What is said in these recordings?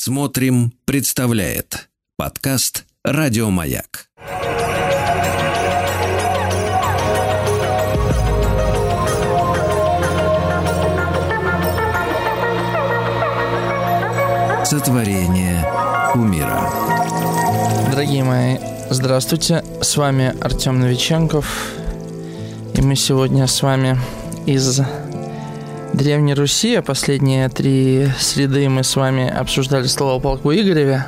Смотрим, представляет подкаст Радиомаяк. Сотворение умира. Дорогие мои, здравствуйте. С вами Артем Новиченков. И мы сегодня с вами из Древней Руси, а последние три среды мы с вами обсуждали слово полку Игореве.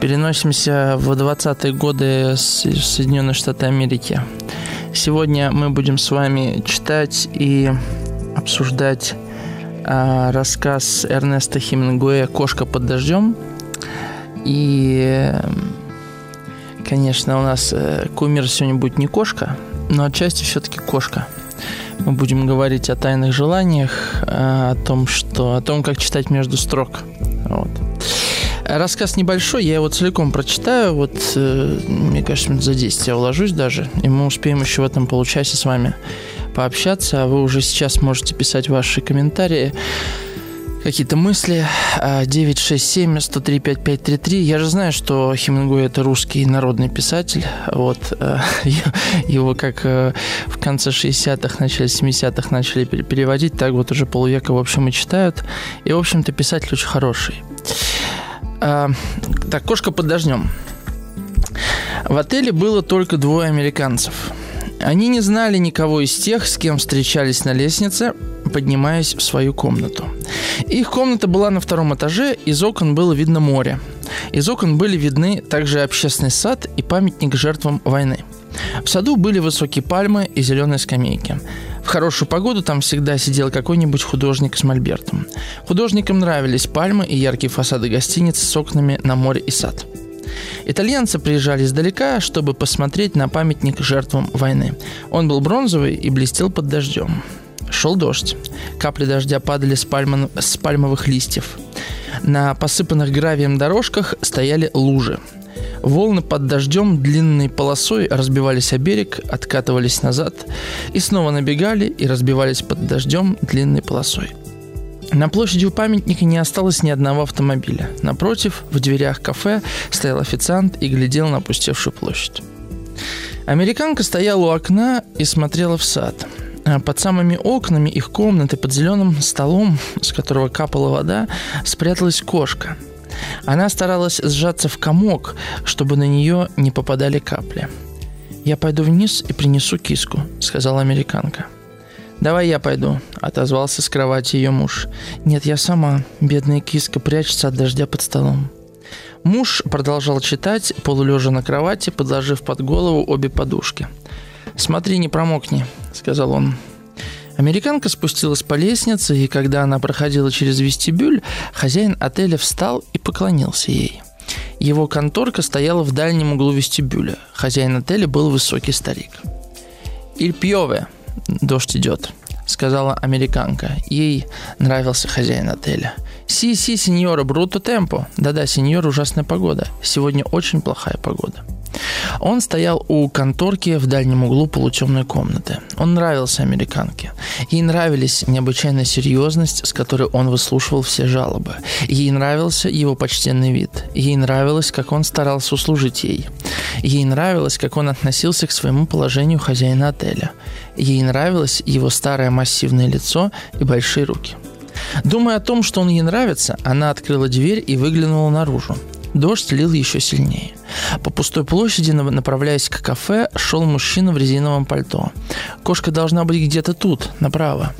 Переносимся в 20-е годы Соединенных Штатов Америки. Сегодня мы будем с вами читать и обсуждать а, рассказ Эрнеста Хемингуэя «Кошка под дождем». И, конечно, у нас э, кумир сегодня будет не кошка, но отчасти все-таки кошка – мы будем говорить о тайных желаниях, э, о том, что, о том, как читать между строк. Вот. Рассказ небольшой, я его целиком прочитаю. Вот, э, мне кажется, за 10 я уложусь даже, и мы успеем еще в этом получасе с вами пообщаться. А вы уже сейчас можете писать ваши комментарии какие-то мысли. 967-103-5533. Я же знаю, что Хемингуэй – это русский народный писатель. Вот. Э, его как э, в конце 60-х, начале 70-х начали переводить, так вот уже полвека, в общем, и читают. И, в общем-то, писатель очень хороший. А, так, «Кошка под дождем». В отеле было только двое американцев. Они не знали никого из тех, с кем встречались на лестнице, поднимаясь в свою комнату. Их комната была на втором этаже, из окон было видно море. Из окон были видны также общественный сад и памятник жертвам войны. В саду были высокие пальмы и зеленые скамейки. В хорошую погоду там всегда сидел какой-нибудь художник с мольбертом. Художникам нравились пальмы и яркие фасады гостиниц с окнами на море и сад. Итальянцы приезжали издалека, чтобы посмотреть на памятник жертвам войны. Он был бронзовый и блестел под дождем. Шел дождь. Капли дождя падали с, пальма, с пальмовых листьев. На посыпанных гравием дорожках стояли лужи. Волны под дождем длинной полосой разбивались о берег, откатывались назад и снова набегали и разбивались под дождем длинной полосой. На площади у памятника не осталось ни одного автомобиля. Напротив, в дверях кафе стоял официант и глядел на опустевшую площадь. Американка стояла у окна и смотрела в сад – под самыми окнами их комнаты, под зеленым столом, с которого капала вода, спряталась кошка. Она старалась сжаться в комок, чтобы на нее не попадали капли. «Я пойду вниз и принесу киску», — сказала американка. «Давай я пойду», — отозвался с кровати ее муж. «Нет, я сама. Бедная киска прячется от дождя под столом». Муж продолжал читать, полулежа на кровати, подложив под голову обе подушки. «Смотри, не промокни», — сказал он. Американка спустилась по лестнице, и когда она проходила через вестибюль, хозяин отеля встал и поклонился ей. Его конторка стояла в дальнем углу вестибюля. Хозяин отеля был высокий старик. «Иль пьеве», дождь идет, сказала американка. Ей нравился хозяин отеля. «Си, си, сеньора, бруто темпо». Да-да, сеньор, ужасная погода. Сегодня очень плохая погода. Он стоял у конторки в дальнем углу полутемной комнаты. Он нравился американке. Ей нравились необычайная серьезность, с которой он выслушивал все жалобы. Ей нравился его почтенный вид. Ей нравилось, как он старался услужить ей. Ей нравилось, как он относился к своему положению хозяина отеля. Ей нравилось его старое массивное лицо и большие руки. Думая о том, что он ей нравится, она открыла дверь и выглянула наружу. Дождь лил еще сильнее. По пустой площади, направляясь к кафе, шел мужчина в резиновом пальто. Кошка должна быть где-то тут, направо.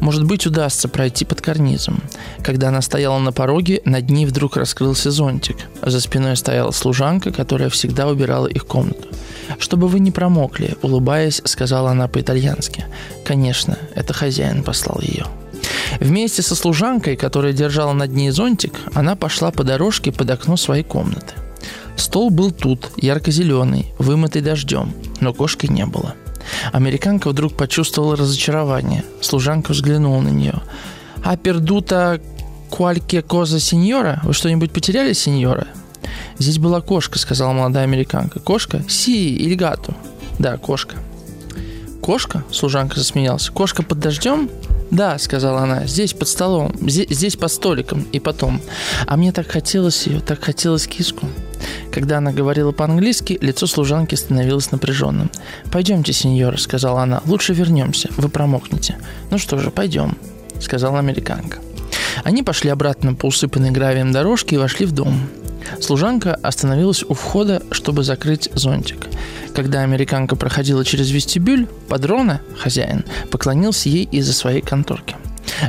Может быть, удастся пройти под карнизом. Когда она стояла на пороге, над ней вдруг раскрылся зонтик. За спиной стояла служанка, которая всегда убирала их комнату. «Чтобы вы не промокли», — улыбаясь, сказала она по-итальянски. «Конечно, это хозяин послал ее». Вместе со служанкой, которая держала над ней зонтик, она пошла по дорожке под окно своей комнаты. Стол был тут, ярко-зеленый, вымытый дождем, но кошки не было. Американка вдруг почувствовала разочарование. Служанка взглянула на нее. «А пердута куальке коза сеньора? Вы что-нибудь потеряли, сеньора?» «Здесь была кошка», — сказала молодая американка. «Кошка? Си, ильгату». «Да, кошка». «Кошка?» — служанка засмеялась. «Кошка под дождем?» «Да», — сказала она, — «здесь под столом, здесь, здесь под столиком и потом. А мне так хотелось ее, так хотелось киску». Когда она говорила по-английски, лицо служанки становилось напряженным. «Пойдемте, сеньора», — сказала она, — «лучше вернемся, вы промокнете». «Ну что же, пойдем», — сказала американка. Они пошли обратно по усыпанной гравием дорожке и вошли в дом. Служанка остановилась у входа, чтобы закрыть зонтик. Когда американка проходила через вестибюль, Падрона, хозяин, поклонился ей из-за своей конторки.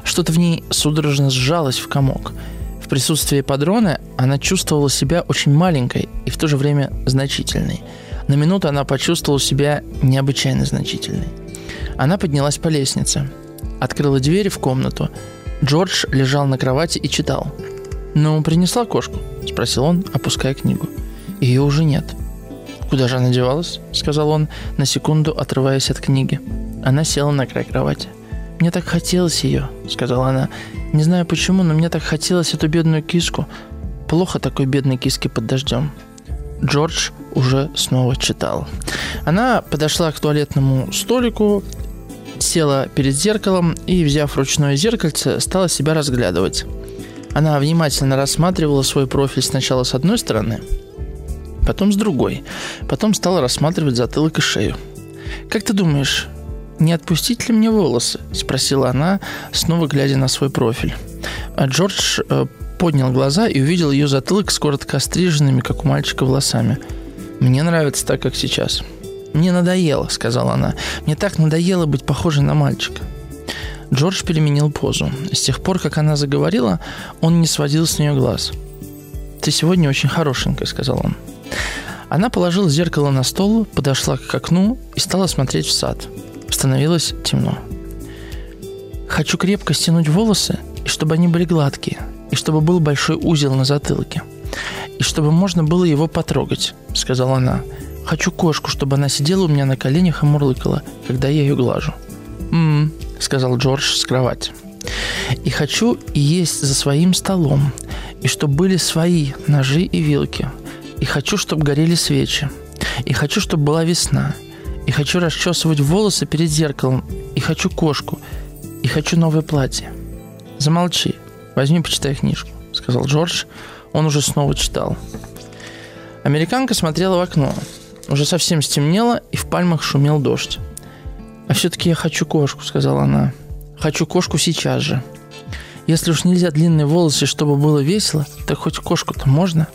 Что-то в ней судорожно сжалось в комок. В присутствии Падрона она чувствовала себя очень маленькой и в то же время значительной. На минуту она почувствовала себя необычайно значительной. Она поднялась по лестнице, открыла двери в комнату. Джордж лежал на кровати и читал – «Ну, принесла кошку?» – спросил он, опуская книгу. «Ее уже нет». «Куда же она девалась?» – сказал он, на секунду отрываясь от книги. Она села на край кровати. «Мне так хотелось ее», – сказала она. «Не знаю почему, но мне так хотелось эту бедную киску. Плохо такой бедной киске под дождем». Джордж уже снова читал. Она подошла к туалетному столику, села перед зеркалом и, взяв ручное зеркальце, стала себя разглядывать. Она внимательно рассматривала свой профиль сначала с одной стороны, потом с другой. Потом стала рассматривать затылок и шею. «Как ты думаешь, не отпустить ли мне волосы?» – спросила она, снова глядя на свой профиль. А Джордж э, поднял глаза и увидел ее затылок с коротко остриженными, как у мальчика, волосами. «Мне нравится так, как сейчас». «Мне надоело», — сказала она. «Мне так надоело быть похожей на мальчика». Джордж переменил позу. С тех пор, как она заговорила, он не сводил с нее глаз. «Ты сегодня очень хорошенькая», — сказал он. Она положила зеркало на стол, подошла к окну и стала смотреть в сад. Становилось темно. «Хочу крепко стянуть волосы, и чтобы они были гладкие, и чтобы был большой узел на затылке, и чтобы можно было его потрогать», — сказала она. «Хочу кошку, чтобы она сидела у меня на коленях и мурлыкала, когда я ее глажу». «М-м», — сказал Джордж с кровати. «И хочу есть за своим столом, и чтобы были свои ножи и вилки, и хочу, чтобы горели свечи, и хочу, чтобы была весна, и хочу расчесывать волосы перед зеркалом, и хочу кошку, и хочу новое платье». «Замолчи, возьми, почитай книжку», — сказал Джордж. Он уже снова читал. Американка смотрела в окно. Уже совсем стемнело, и в пальмах шумел дождь. «А все-таки я хочу кошку», — сказала она. «Хочу кошку сейчас же. Если уж нельзя длинные волосы, чтобы было весело, так хоть кошку-то можно?»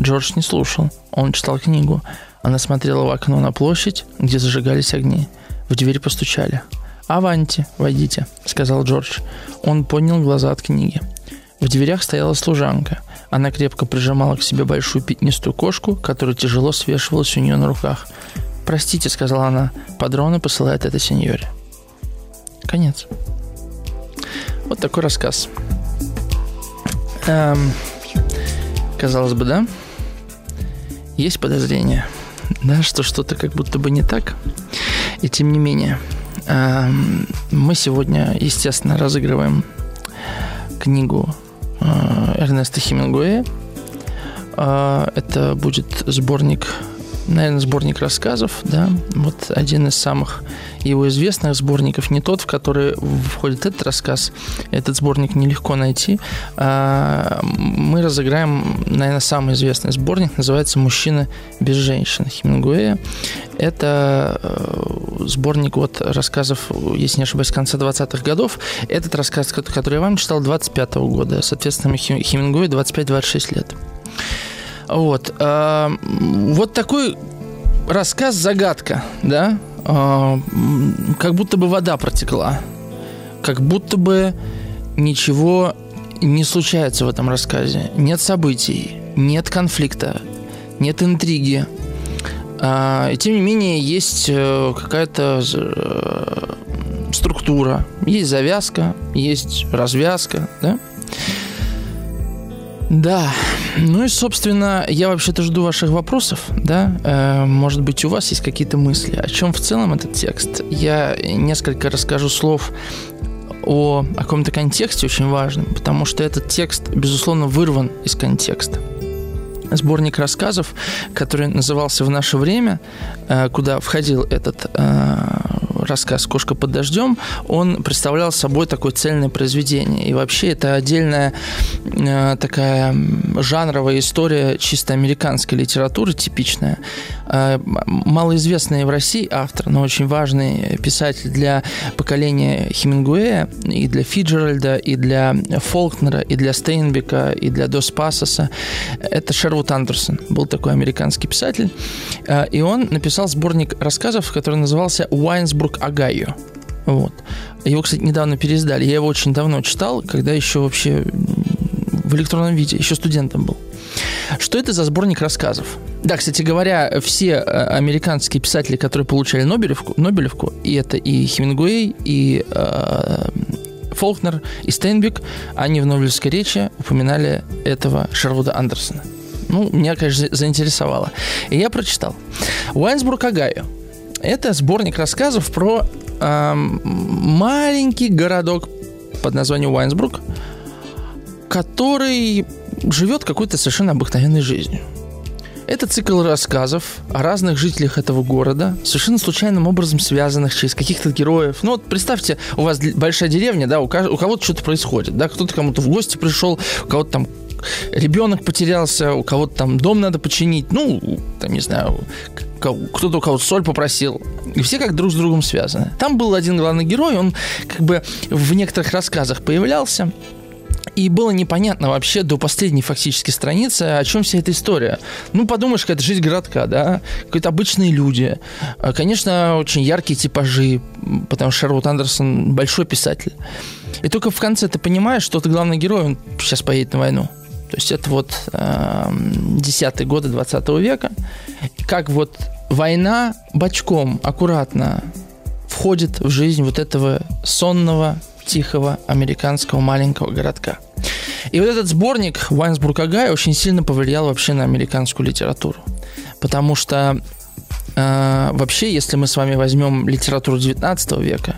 Джордж не слушал. Он читал книгу. Она смотрела в окно на площадь, где зажигались огни. В дверь постучали. «Аванти, войдите», — сказал Джордж. Он поднял глаза от книги. В дверях стояла служанка. Она крепко прижимала к себе большую пятнистую кошку, которая тяжело свешивалась у нее на руках. «Простите», — сказала она, — «падрона посылает это сеньоре». Конец. Вот такой рассказ. Эм, казалось бы, да? Есть подозрение, да, что что-то как будто бы не так. И тем не менее, эм, мы сегодня, естественно, разыгрываем книгу э, Эрнеста Хемингуэя. Э, это будет сборник наверное, сборник рассказов, да, вот один из самых его известных сборников, не тот, в который входит этот рассказ, этот сборник нелегко найти. А мы разыграем, наверное, самый известный сборник, называется «Мужчины без женщин» Хемингуэя. Это э, сборник вот рассказов, если не ошибаюсь, конца 20-х годов. Этот рассказ, который я вам читал, 25 -го года. Соответственно, Хемингуэй 25-26 лет. Вот. Э, вот такой рассказ загадка, да? Э, как будто бы вода протекла. Как будто бы ничего не случается в этом рассказе. Нет событий, нет конфликта, нет интриги. А, и тем не менее есть э, какая-то структура, есть завязка, есть развязка, да? Да, ну и, собственно, я вообще-то жду ваших вопросов, да. Э, может быть, у вас есть какие-то мысли, о чем в целом этот текст. Я несколько расскажу слов о каком-то контексте очень важном, потому что этот текст, безусловно, вырван из контекста. Сборник рассказов, который назывался «В наше время», э, куда входил этот э, рассказ «Кошка под дождем», он представлял собой такое цельное произведение. И вообще это отдельная э, такая жанровая история чисто американской литературы, типичная. Э, малоизвестный в России автор, но очень важный писатель для поколения Хемингуэя и для Фицджеральда, и для Фолкнера, и для Стейнбека, и для Дос Пасоса. Это Шервуд Андерсон, был такой американский писатель. Э, и он написал сборник рассказов, который назывался «Уайнсбург Огайо». Вот. Его, кстати, недавно переиздали. Я его очень давно читал, когда еще вообще в электронном виде, еще студентом был. Что это за сборник рассказов? Да, кстати говоря, все э, американские писатели, которые получали Нобелевку, Нобелевку и это и Хемингуэй, и э, Фолкнер, и Стейнбек, они в Нобелевской речи упоминали этого Шервуда Андерсона. Ну, меня, конечно, заинтересовало. И я прочитал. Уайнсбург Огайо. Это сборник рассказов про э, маленький городок под названием Уайнсбург, который живет какой-то совершенно обыкновенной жизнью. Это цикл рассказов о разных жителях этого города, совершенно случайным образом связанных через каких-то героев. Ну вот представьте, у вас большая деревня, да, у, кого-то что-то происходит, да, кто-то кому-то в гости пришел, у кого-то там ребенок потерялся, у кого-то там дом надо починить, ну, там, не знаю, кто-то у кого-то соль попросил. И все как друг с другом связаны. Там был один главный герой, он как бы в некоторых рассказах появлялся, и было непонятно вообще до последней фактически страницы, о чем вся эта история. Ну, подумаешь, какая-то жизнь городка, да, какие-то обычные люди. А, конечно, очень яркие типажи, потому что Шервуд Андерсон большой писатель. И только в конце ты понимаешь, что ты главный герой, он сейчас поедет на войну. То есть это вот э, годы 20 века. Как вот война бочком аккуратно входит в жизнь вот этого сонного тихого американского маленького городка. И вот этот сборник Вайнсбург Агай очень сильно повлиял вообще на американскую литературу. Потому что э, вообще, если мы с вами возьмем литературу 19 века,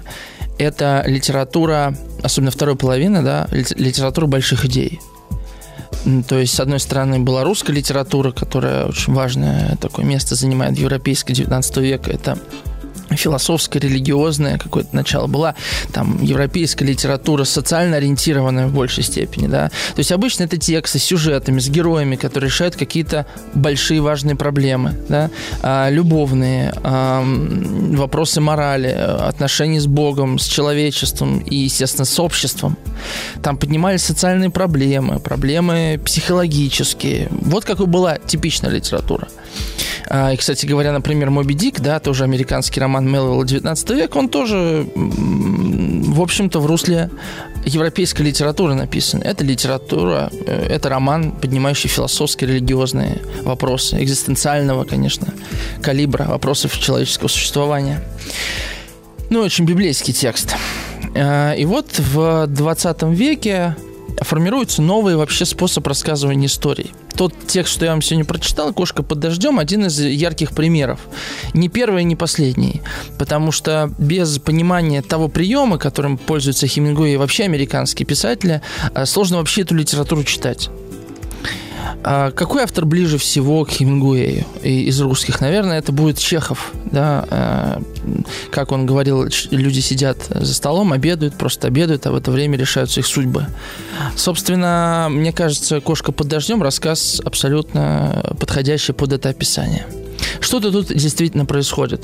это литература, особенно второй половины, да, литература больших идей. То есть, с одной стороны, была русская литература, которая очень важное такое место занимает в европейской 19 века. Это философское, религиозное какое-то начало. Была там европейская литература, социально ориентированная в большей степени, да. То есть обычно это тексты с сюжетами, с героями, которые решают какие-то большие важные проблемы, да, а, любовные, а, вопросы морали, отношений с Богом, с человечеством и, естественно, с обществом. Там поднимались социальные проблемы, проблемы психологические. Вот какой была типичная литература. А, и, кстати говоря, например, «Моби Дик», да, тоже американский роман Мелвилла 19 века, он тоже, в общем-то, в русле европейской литературы написан. Это литература, э, это роман, поднимающий философские, религиозные вопросы, экзистенциального, конечно, калибра, вопросов человеческого существования. Ну, очень библейский текст. А, и вот в 20 веке формируется новый вообще способ рассказывания историй. Тот текст, что я вам сегодня прочитал, «Кошка под дождем», один из ярких примеров. Не первый, не последний. Потому что без понимания того приема, которым пользуются Хемингуэй и вообще американские писатели, э, сложно вообще эту литературу читать. А какой автор ближе всего к Хемингуэю из русских? Наверное, это будет Чехов. Да? А, как он говорил, люди сидят за столом, обедают, просто обедают, а в это время решаются их судьбы. Собственно, мне кажется, «Кошка под дождем» рассказ абсолютно подходящий под это описание. Что-то тут действительно происходит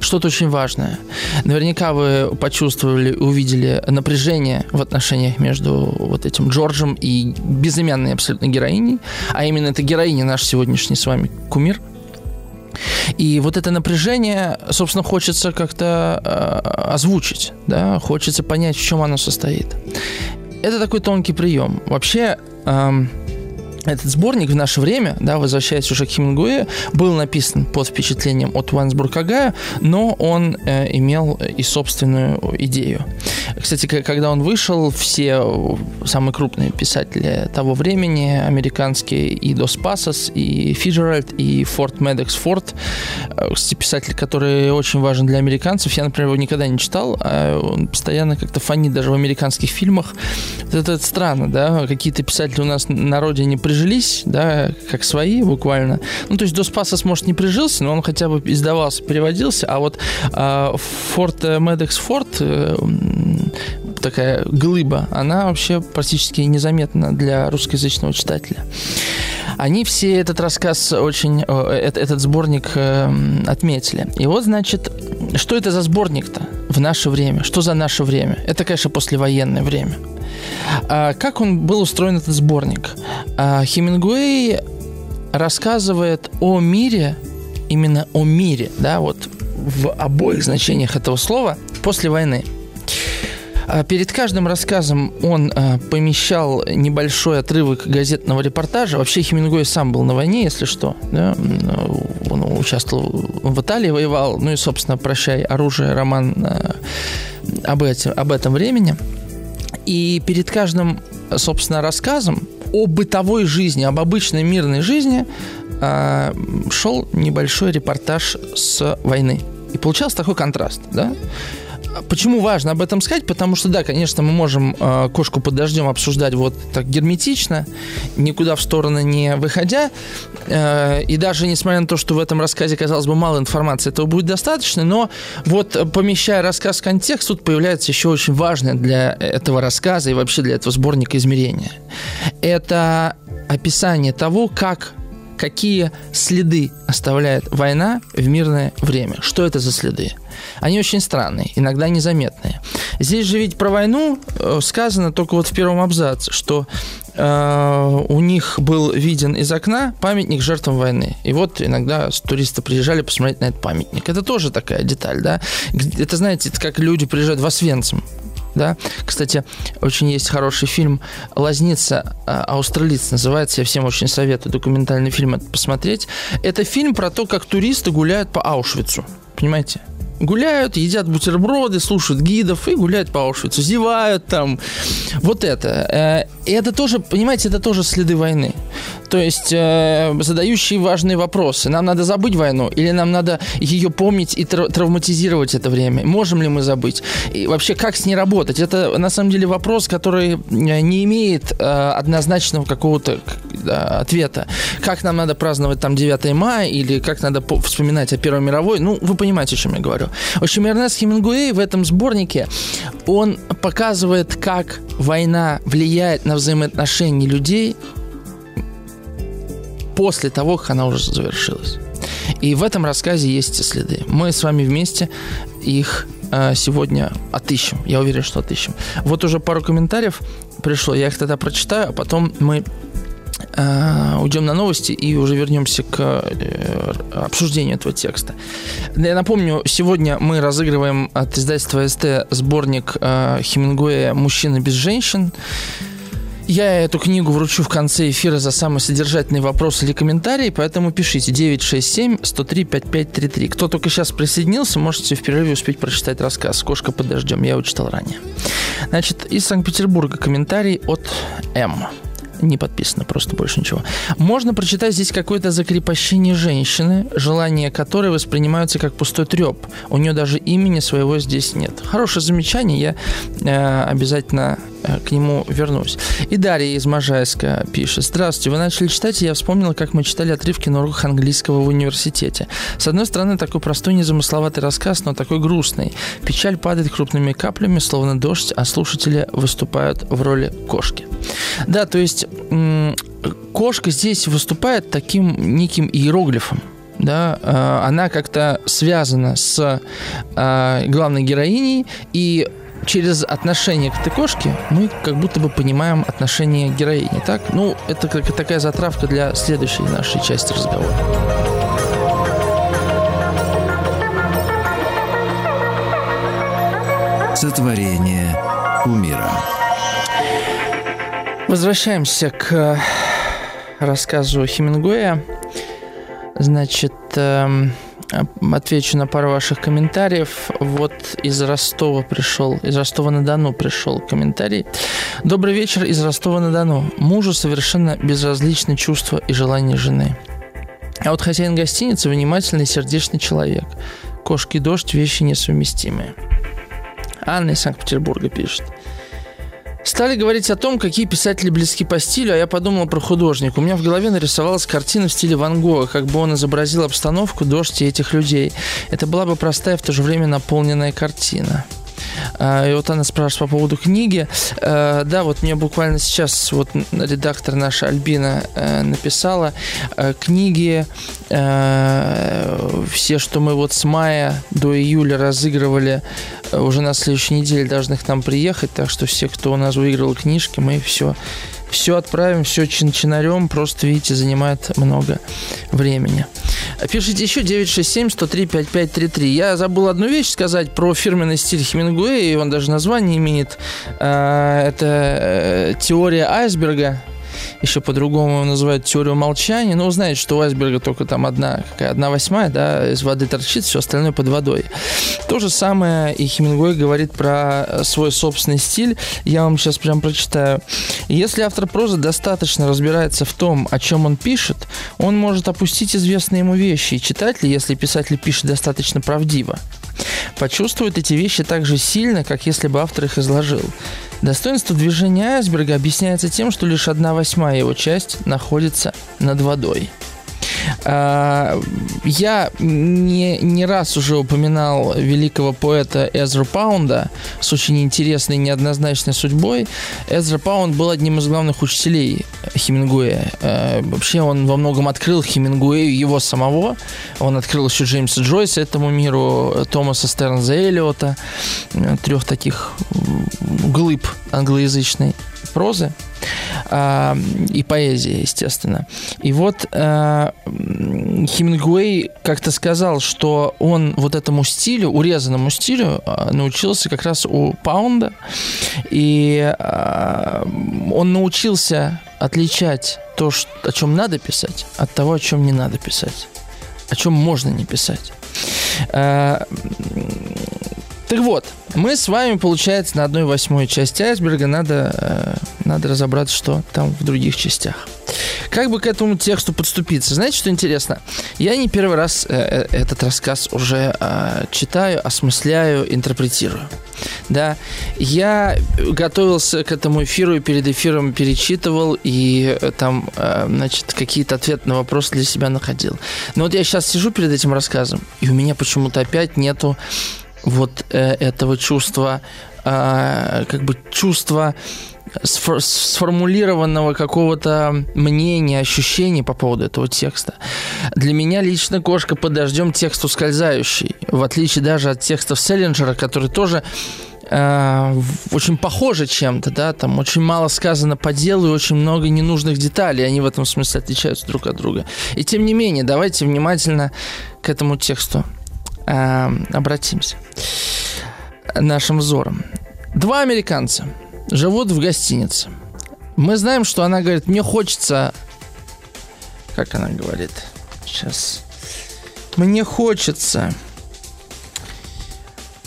что-то очень важное. Наверняка вы почувствовали, увидели напряжение в отношениях между вот этим Джорджем и безымянной абсолютно героиней, а именно это героиня наш сегодняшний с вами кумир. И вот это напряжение, собственно, хочется как-то э, озвучить, да, хочется понять, в чем оно состоит. Это такой тонкий прием. Вообще, э, этот сборник в наше время, да, возвращаясь уже к Хемингуэю, был написан под впечатлением от Уансбург Агая, но он э, имел и собственную идею. Кстати, когда он вышел, все самые крупные писатели того времени, американские и Дос Пасос, и Фиджеральд, и Форт Медекс Форт, э, кстати, писатель, который очень важен для американцев, я, например, его никогда не читал, а он постоянно как-то фонит даже в американских фильмах. Это, это странно, да, какие-то писатели у нас на родине прижились, да, как свои буквально. Ну, то есть до Спаса, может, не прижился, но он хотя бы издавался, переводился, а вот э, Форт Медекс Форт, э, такая глыба, она вообще практически незаметна для русскоязычного читателя. Они все этот рассказ очень, э, этот сборник э, отметили. И вот, значит, что это за сборник-то в наше время? Что за наше время? Это, конечно, послевоенное время. А как он был устроен, этот сборник? А Хемингуэй рассказывает о мире, именно о мире, да, вот в обоих значениях этого слова после войны – перед каждым рассказом он а, помещал небольшой отрывок газетного репортажа. Вообще Хемингуэй сам был на войне, если что. Да? Он участвовал в Италии, воевал. Ну и, собственно, «Прощай, оружие», роман а, об, этом, об этом времени. И перед каждым, собственно, рассказом о бытовой жизни, об обычной мирной жизни шел небольшой репортаж с войны. И получался такой контраст, да? Почему важно об этом сказать? Потому что, да, конечно, мы можем э, кошку под дождем обсуждать вот так герметично, никуда в сторону не выходя. Э, и даже несмотря на то, что в этом рассказе, казалось бы, мало информации, этого будет достаточно, но вот помещая рассказ в контекст, тут появляется еще очень важное для этого рассказа и вообще для этого сборника измерения. Это описание того, как какие следы оставляет война в мирное время. Что это за следы? Они очень странные, иногда незаметные. Здесь же ведь про войну э, сказано только вот в первом абзаце, что э, у них был виден из окна памятник жертвам войны. И вот иногда туристы приезжали посмотреть на этот памятник. Это тоже такая деталь, да? Это, знаете, это как люди приезжают в Освенцим да. Кстати, очень есть хороший фильм «Лазница. Австралиец» называется. Я всем очень советую документальный фильм это посмотреть. Это фильм про то, как туристы гуляют по Аушвицу. Понимаете? гуляют, едят бутерброды, слушают гидов и гуляют по Аушвицу, зевают там. Вот это. И это тоже, понимаете, это тоже следы войны. То есть э, задающие важные вопросы. Нам надо забыть войну или нам надо ее помнить и травматизировать это время? Можем ли мы забыть? И вообще, как с ней работать? Это на самом деле вопрос, который э, не имеет э, однозначного какого-то да, ответа. Как нам надо праздновать там 9 мая или как надо вспоминать о Первой мировой? Ну, вы понимаете, о чем я говорю. В общем, Эрнест Хемингуэй в этом сборнике, он показывает, как война влияет на взаимоотношения людей после того, как она уже завершилась. И в этом рассказе есть следы. Мы с вами вместе их э, сегодня отыщем. Я уверен, что отыщем. Вот уже пару комментариев пришло. Я их тогда прочитаю, а потом мы э, уйдем на новости и уже вернемся к э, обсуждению этого текста. Я напомню, сегодня мы разыгрываем от издательства СТ сборник э, Хемингуэя «Мужчина без женщин». Я эту книгу вручу в конце эфира за самый содержательный вопрос или комментарий, поэтому пишите 967-103-5533. Кто только сейчас присоединился, можете в перерыве успеть прочитать рассказ «Кошка под дождем». Я его читал ранее. Значит, из Санкт-Петербурга комментарий от М не подписано, просто больше ничего. Можно прочитать здесь какое-то закрепощение женщины, желания которой воспринимаются как пустой треп. У нее даже имени своего здесь нет. Хорошее замечание, я э, обязательно к нему вернусь. И Дарья из Можайска пишет. Здравствуйте, вы начали читать, и я вспомнила, как мы читали отрывки на уроках английского в университете. С одной стороны, такой простой, незамысловатый рассказ, но такой грустный. Печаль падает крупными каплями, словно дождь, а слушатели выступают в роли кошки. Да, то есть кошка здесь выступает таким неким иероглифом да, э, она как-то связана с э, главной героиней, и через отношение к этой кошке мы как будто бы понимаем отношение героини, так? Ну, это как такая затравка для следующей нашей части разговора. Сотворение умира. Возвращаемся к э, рассказу Хемингуэя. Значит, эм, отвечу на пару ваших комментариев. Вот из Ростова пришел, из Ростова-на-Дону пришел комментарий. Добрый вечер из Ростова-на-Дону. Мужу совершенно безразличны чувства и желания жены. А вот хозяин гостиницы внимательный, сердечный человек. Кошки и дождь – вещи несовместимые. Анна из Санкт-Петербурга пишет – Стали говорить о том, какие писатели близки по стилю, а я подумал про художника. У меня в голове нарисовалась картина в стиле Ван Гога, как бы он изобразил обстановку, дождь и этих людей. Это была бы простая, в то же время наполненная картина. А, и вот она спрашивает по поводу книги. А, да, вот мне буквально сейчас вот редактор наша Альбина э, написала э, книги э, все, что мы вот с мая до июля разыгрывали, уже на следующей неделе должны к нам приехать, так что все, кто у нас выиграл книжки, мы все все отправим, все чин-чинарем, просто, видите, занимает много времени. Пишите еще 967-103-5533. Я забыл одну вещь сказать про фирменный стиль Хемингуэя, и он даже название имеет. А, это э, теория айсберга еще по-другому называют теорию молчания. Но ну, знаете, что у айсберга только там одна, какая, одна восьмая, да, из воды торчит, все остальное под водой. То же самое и Хемингуэй говорит про э, свой собственный стиль. Я вам сейчас прям прочитаю. Если автор прозы достаточно разбирается в том, о чем он пишет, он может опустить известные ему вещи. И читатель, если писатель пишет достаточно правдиво, почувствует эти вещи так же сильно, как если бы автор их изложил. Достоинство движения айсберга объясняется тем, что лишь одна восьмая его часть находится над водой. А, я не, не раз уже упоминал великого поэта Эзра Паунда с очень интересной неоднозначной судьбой. Эзра Паунд был одним из главных учителей Хемингуэя. А, вообще он во многом открыл Хемингуэю его самого. Он открыл еще Джеймса Джойса этому миру, Томаса Стернза Эллиота, трех таких глыб англоязычной прозы э, и поэзии, естественно. И вот э, Хемингуэй как-то сказал, что он вот этому стилю, урезанному стилю, э, научился как раз у Паунда, и э, он научился отличать то, что, о чем надо писать, от того, о чем не надо писать, о чем можно не писать. Так вот, мы с вами, получается, на одной восьмой части айсберга надо, э, надо разобраться, что там в других частях. Как бы к этому тексту подступиться? Знаете, что интересно? Я не первый раз э, э этот рассказ уже э, читаю, осмысляю, интерпретирую. Да, я готовился к этому эфиру и перед эфиром перечитывал и э, там, э, значит, какие-то ответы на вопросы для себя находил. Но вот я сейчас сижу перед этим рассказом, и у меня почему-то опять нету вот э, этого чувства, э, как бы чувства сфор- сформулированного какого-то мнения, ощущений по поводу этого текста. Для меня лично «Кошка под дождем» текст ускользающий, в отличие даже от текстов Селлинджера, который тоже э, очень похожи чем-то, да, там очень мало сказано по делу и очень много ненужных деталей, они в этом смысле отличаются друг от друга. И тем не менее, давайте внимательно к этому тексту э, обратимся нашим взором. Два американца живут в гостинице. Мы знаем, что она говорит, мне хочется... Как она говорит? Сейчас. Мне хочется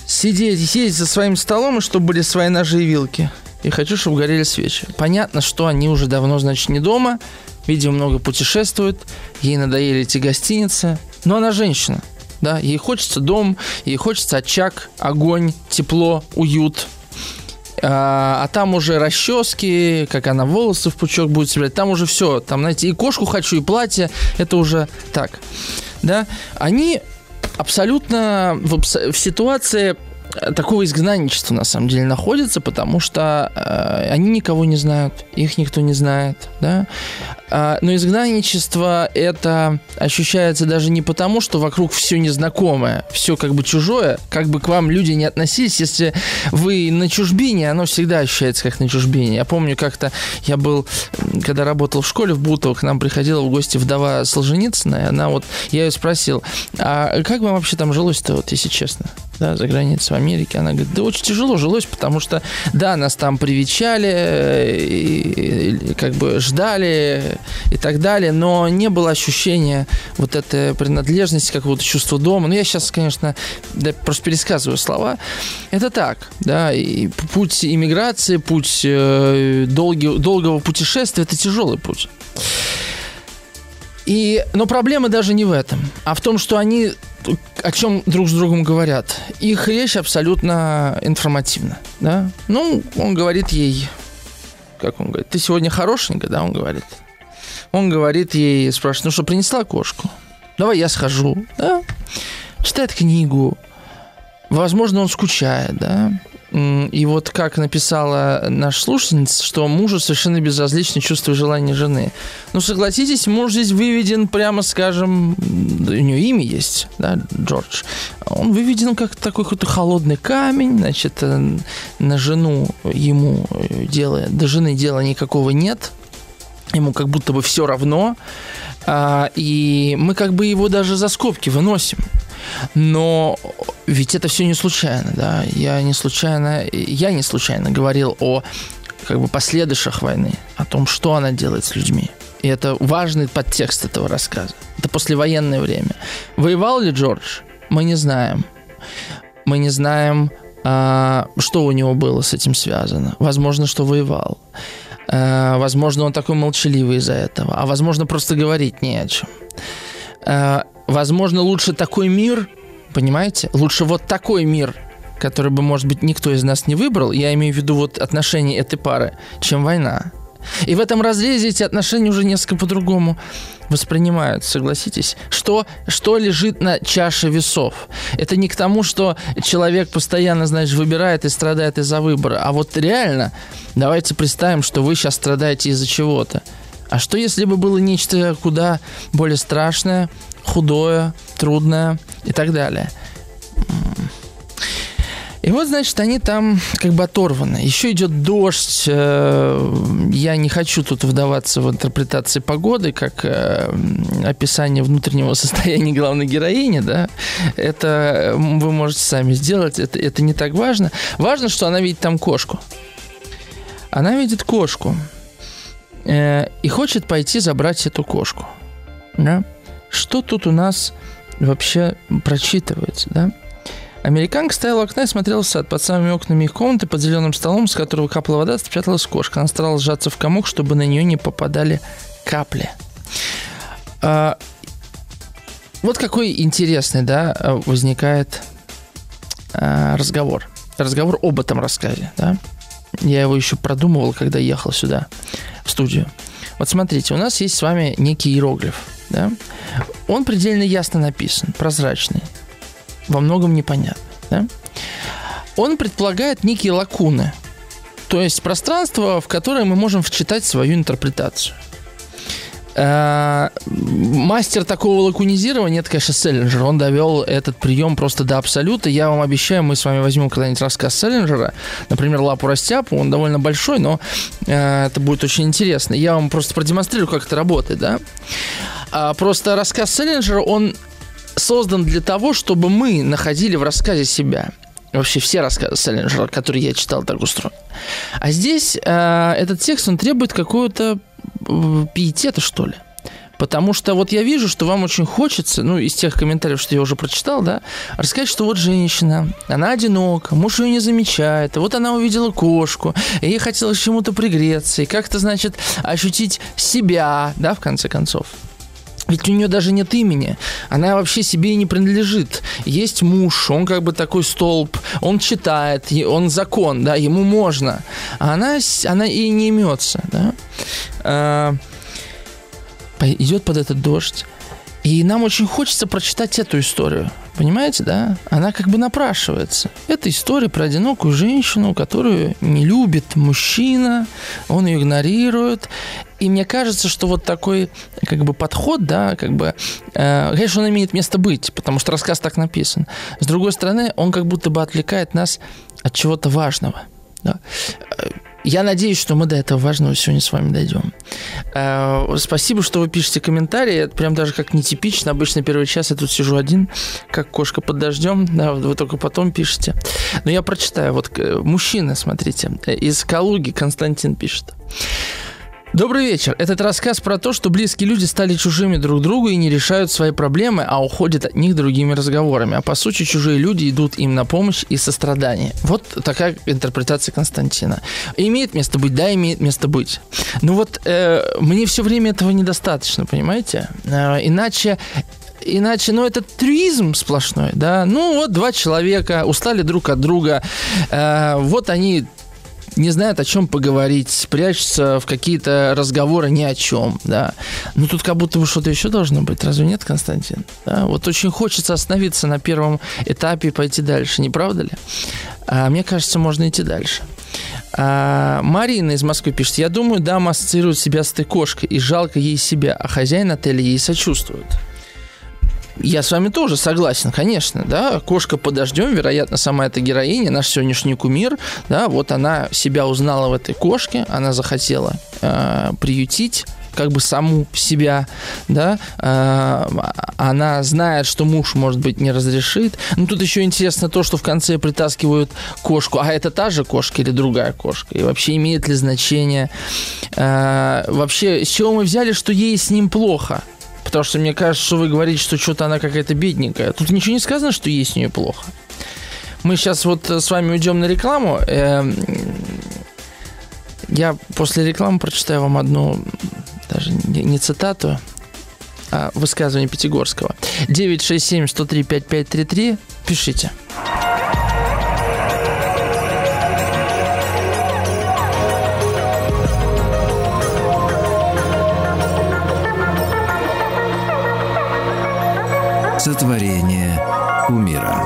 сидеть, сидеть за своим столом, и чтобы были свои ножи и вилки. И хочу, чтобы горели свечи. Понятно, что они уже давно, значит, не дома. Видимо, много путешествуют. Ей надоели эти гостиницы. Но она женщина да, ей хочется дом, ей хочется очаг, огонь, тепло, уют, а, а там уже расчески, как она волосы в пучок будет собирать, там уже все, там, знаете, и кошку хочу, и платье, это уже так, да, они абсолютно в, в ситуации такого изгнанничества на самом деле находятся, потому что э, они никого не знают, их никто не знает, да. А, но изгнанничество это ощущается даже не потому, что вокруг все незнакомое, все как бы чужое, как бы к вам люди не относились, если вы на чужбине, оно всегда ощущается как на чужбине. Я помню как-то я был, когда работал в школе в Бутово, к нам приходила в гости вдова Солженицына, и она вот, я ее спросил, а как вам вообще там жилось-то, вот если честно? да, за границей в Америке. Она говорит, да очень тяжело жилось, потому что, да, нас там привечали, и, и, как бы ждали и так далее, но не было ощущения вот этой принадлежности, какого-то чувства дома. Ну, я сейчас, конечно, да, просто пересказываю слова. Это так, да, и путь иммиграции, путь э, долгий, долгого путешествия – это тяжелый путь. И, но проблема даже не в этом, а в том, что они о чем друг с другом говорят. Их речь абсолютно информативна. Да? Ну, он говорит ей как он говорит, ты сегодня хорошенькая, да, он говорит. Он говорит ей, спрашивает, ну что, принесла кошку? Давай я схожу, да? Читает книгу. Возможно, он скучает, да? И вот как написала наша слушательница, что мужу совершенно безразлично чувство и желание жены. Ну, согласитесь, муж здесь выведен, прямо скажем, у него имя есть, да, Джордж. Он выведен как такой какой-то холодный камень, значит, э, на жену ему дела, до жены дела никакого нет, ему как будто бы все равно, а, и мы как бы его даже за скобки выносим. Но ведь это все не случайно, да. Я не случайно, я не случайно говорил о как бы последующих войны, о том, что она делает с людьми. И это важный подтекст этого рассказа. Это послевоенное время. Воевал ли Джордж? Мы не знаем. Мы не знаем, а, что у него было с этим связано. Возможно, что воевал. А, возможно, он такой молчаливый из-за этого. А возможно, просто говорить не о чем. А, возможно, лучше такой мир, понимаете? Лучше вот такой мир, который бы, может быть, никто из нас не выбрал, я имею в виду вот отношения этой пары, чем война. И в этом разрезе эти отношения уже несколько по-другому воспринимают, согласитесь. Что, что лежит на чаше весов? Это не к тому, что человек постоянно, знаешь, выбирает и страдает из-за выбора, а вот реально, давайте представим, что вы сейчас страдаете из-за чего-то. А что если бы было нечто куда более страшное, худое, трудное и так далее? И вот, значит, они там как бы оторваны. Еще идет дождь. Э, я не хочу тут вдаваться в интерпретации погоды, как э, описание внутреннего состояния главной героини, да. Это вы можете сами сделать. Это, это не так важно. Важно, что она видит там кошку. Она видит кошку э, и хочет пойти забрать эту кошку. Да? Что тут у нас вообще прочитывается, да? Американка стояла у окна и смотрела в сад. Под самыми окнами их комнаты, под зеленым столом, с которого капала вода, спряталась кошка. Она старалась сжаться в комок, чтобы на нее не попадали капли. А, вот какой интересный, да, возникает а, разговор. Разговор об этом рассказе, да. Я его еще продумывал, когда ехал сюда в студию. Вот смотрите, у нас есть с вами некий иероглиф. Да? Он предельно ясно написан, прозрачный, во многом непонятный. Да? Он предполагает некие лакуны, то есть пространство, в которое мы можем вчитать свою интерпретацию. Э, мастер такого лакунизирования, это, конечно, Селлинджер. Он довел этот прием просто до абсолюта. Я вам обещаю, мы с вами возьмем когда-нибудь рассказ Селлинджера, например, «Лапу растяпу». Он довольно большой, но э, это будет очень интересно. Я вам просто продемонстрирую, как это работает, да. А просто рассказ Селлинджера, он создан для того, чтобы мы находили в рассказе себя. Вообще все рассказы Селлинджера, которые я читал, так устроены. А здесь э, этот текст, он требует какого-то пиетета, что ли. Потому что вот я вижу, что вам очень хочется, ну, из тех комментариев, что я уже прочитал, да, рассказать, что вот женщина, она одинока, муж ее не замечает, вот она увидела кошку, и ей хотелось чему-то пригреться, и как-то, значит, ощутить себя, да, в конце концов. Ведь у нее даже нет имени. Она вообще себе и не принадлежит. Есть муж, он как бы такой столб, он читает, он закон, да, ему можно. А она, она и не имется, да. А, идет под этот дождь. И нам очень хочется прочитать эту историю. Понимаете, да? Она как бы напрашивается. Это история про одинокую женщину, которую не любит мужчина, он ее игнорирует. И мне кажется, что вот такой как бы подход, да, как бы, э, конечно, он имеет место быть, потому что рассказ так написан. С другой стороны, он как будто бы отвлекает нас от чего-то важного. Да? Я надеюсь, что мы до этого важного сегодня с вами дойдем. Э, спасибо, что вы пишете комментарии. Это прям даже как нетипично. Обычно первый час я тут сижу один, как кошка под дождем. Да, вы только потом пишете. Но я прочитаю. Вот э, мужчина, смотрите, э, из Калуги Константин пишет. Добрый вечер. Этот рассказ про то, что близкие люди стали чужими друг другу и не решают свои проблемы, а уходят от них другими разговорами. А по сути, чужие люди идут им на помощь и сострадание. Вот такая интерпретация Константина. Имеет место быть? Да, имеет место быть. Ну вот э, мне все время этого недостаточно, понимаете? Э, иначе иначе, ну, это трюизм сплошной, да. Ну, вот два человека устали друг от друга, э, вот они не знают, о чем поговорить, прячутся в какие-то разговоры ни о чем, да. Но тут как будто бы что-то еще должно быть, разве нет, Константин? Да? Вот очень хочется остановиться на первом этапе и пойти дальше, не правда ли? А, мне кажется, можно идти дальше. А, Марина из Москвы пишет, я думаю, дама ассоциирует себя с этой кошкой, и жалко ей себя, а хозяин отеля ей сочувствует. Я с вами тоже согласен, конечно, да, кошка под дождем, вероятно, сама эта героиня, наш сегодняшний кумир, да, вот она себя узнала в этой кошке, она захотела э, приютить как бы саму себя, да, э, она знает, что муж, может быть, не разрешит. Ну, тут еще интересно то, что в конце притаскивают кошку. А это та же кошка или другая кошка? И вообще имеет ли значение? Э, вообще, с чего мы взяли, что ей с ним плохо? Потому что мне кажется, что вы говорите, что что-то она какая-то бедненькая. Тут ничего не сказано, что ей с нее плохо. Мы сейчас вот с вами уйдем на рекламу. Эм, я после рекламы прочитаю вам одну, даже не цитату, а высказывание Пятигорского. 967-103-5533. Пишите. Сотворение умира.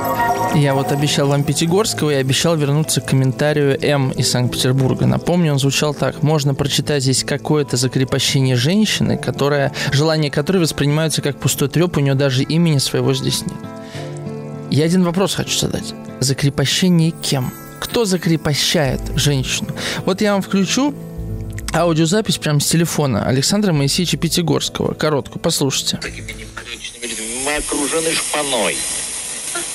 Я вот обещал вам Пятигорского и обещал вернуться к комментарию М из Санкт-Петербурга. Напомню, он звучал так. Можно прочитать здесь какое-то закрепощение женщины, которое, желание которой воспринимается как пустой треп, у нее даже имени своего здесь нет. Я один вопрос хочу задать. Закрепощение кем? Кто закрепощает женщину? Вот я вам включу аудиозапись прямо с телефона Александра Моисеевича Пятигорского. Короткую, послушайте мы окружены шпаной.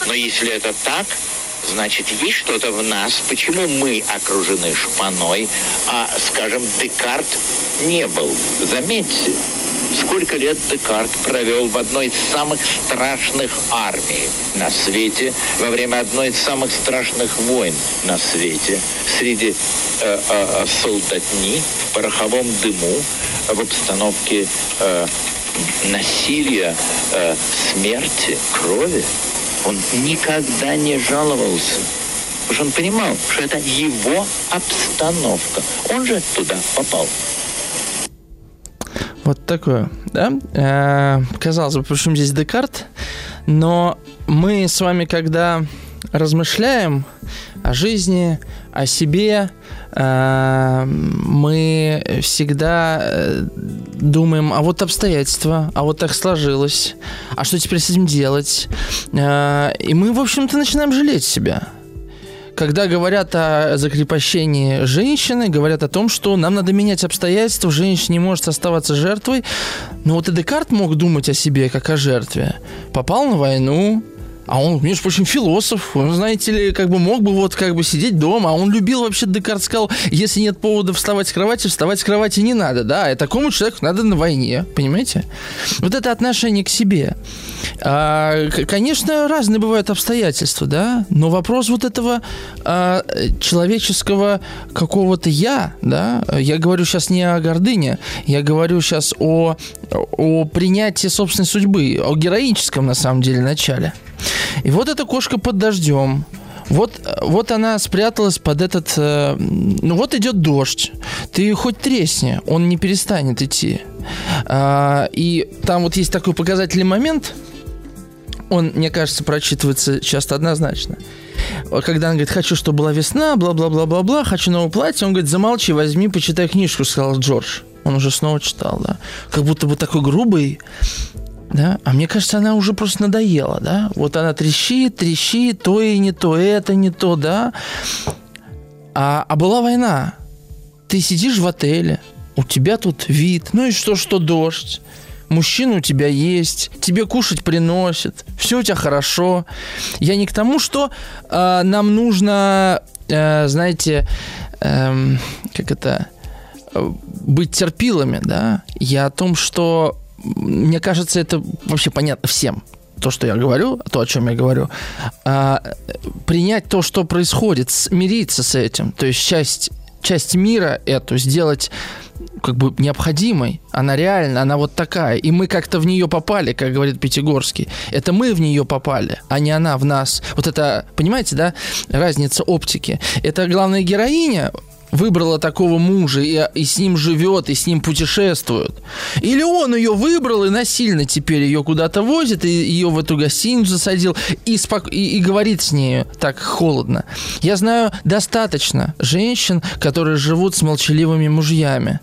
Но если это так, значит, есть что-то в нас, почему мы окружены шпаной, а, скажем, Декарт не был. Заметьте, сколько лет Декарт провел в одной из самых страшных армий на свете, во время одной из самых страшных войн на свете, среди э, э, солдатни, в пороховом дыму, в обстановке э, насилия, э, смерти, крови, он никогда не жаловался. Потому что он понимал, что это его обстановка. Он же туда попал. Вот такое, да? Э, казалось бы, почему здесь Декарт? Но мы с вами, когда размышляем о жизни, о себе, мы всегда э, думаем, а вот обстоятельства, а вот так сложилось, а что теперь с этим делать? Э, и мы, в общем-то, начинаем жалеть себя. Когда говорят о закрепощении женщины, говорят о том, что нам надо менять обстоятельства, женщина не может оставаться жертвой. Но вот и Декарт мог думать о себе как о жертве. Попал на войну, а он, между прочим, философ. Он, знаете ли, как бы мог бы вот как бы сидеть дома. А он любил вообще, Декарт сказал, если нет повода вставать с кровати, вставать с кровати не надо, да. И такому человеку надо на войне, понимаете? Вот это отношение к себе. А, конечно, разные бывают обстоятельства, да. Но вопрос вот этого а, человеческого какого-то я, да. Я говорю сейчас не о гордыне, я говорю сейчас о, о принятии собственной судьбы, о героическом, на самом деле, начале. И вот эта кошка под дождем. Вот, вот она спряталась под этот... Э, ну вот идет дождь. Ты хоть тресни, он не перестанет идти. А, и там вот есть такой показательный момент. Он, мне кажется, прочитывается часто однозначно. Когда он говорит, хочу, чтобы была весна, бла-бла-бла-бла-бла, хочу новое платье, он говорит, замолчи, возьми, почитай книжку, сказал Джордж. Он уже снова читал, да. Как будто бы такой грубый, да? А мне кажется, она уже просто надоела, да? Вот она трещит, трещит, то и не то, это не то, да? А, а была война. Ты сидишь в отеле, у тебя тут вид, ну и что, что дождь? Мужчина у тебя есть, тебе кушать приносит, все у тебя хорошо. Я не к тому, что э, нам нужно, э, знаете, э, как это, э, быть терпилами, да? Я о том, что мне кажется, это вообще понятно всем то, что я говорю, то, о чем я говорю, а, принять то, что происходит, смириться с этим, то есть часть, часть мира эту сделать как бы необходимой, она реальна, она вот такая, и мы как-то в нее попали, как говорит Пятигорский. Это мы в нее попали, а не она в нас. Вот это, понимаете, да, разница оптики. Это главная героиня, выбрала такого мужа и, и с ним живет, и с ним путешествует. Или он ее выбрал и насильно теперь ее куда-то возит, и ее в эту гостиницу засадил, и, спок... и, и говорит с ней так холодно. Я знаю достаточно женщин, которые живут с молчаливыми мужьями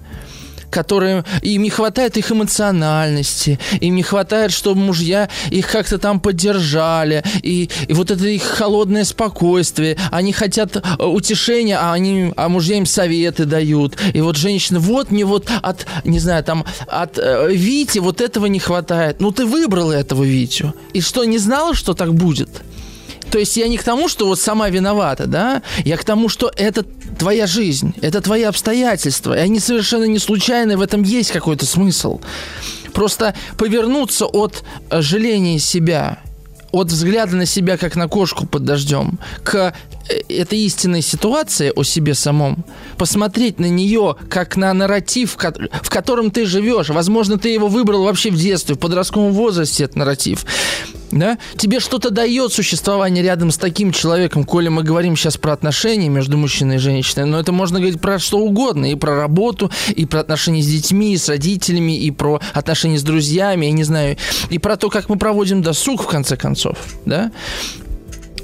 которые им не хватает их эмоциональности, им не хватает, чтобы мужья их как-то там поддержали, и, и вот это их холодное спокойствие, они хотят э, утешения, а они, а мужья им советы дают, и вот женщины, вот мне вот от, не знаю, там, от э, Вити вот этого не хватает, ну ты выбрала этого Витю, и что, не знала, что так будет? То есть я не к тому, что вот сама виновата, да, я к тому, что это твоя жизнь, это твои обстоятельства, и они совершенно не случайны, в этом есть какой-то смысл. Просто повернуться от э, жаления себя, от взгляда на себя как на кошку под дождем, к этой истинной ситуации о себе самом, посмотреть на нее как на нарратив, в котором ты живешь. Возможно, ты его выбрал вообще в детстве, в подростковом возрасте, этот нарратив. Да, тебе что-то дает существование рядом с таким человеком, коли мы говорим сейчас про отношения между мужчиной и женщиной, но это можно говорить про что угодно, и про работу, и про отношения с детьми, и с родителями, и про отношения с друзьями, я не знаю, и про то, как мы проводим досуг, в конце концов, да,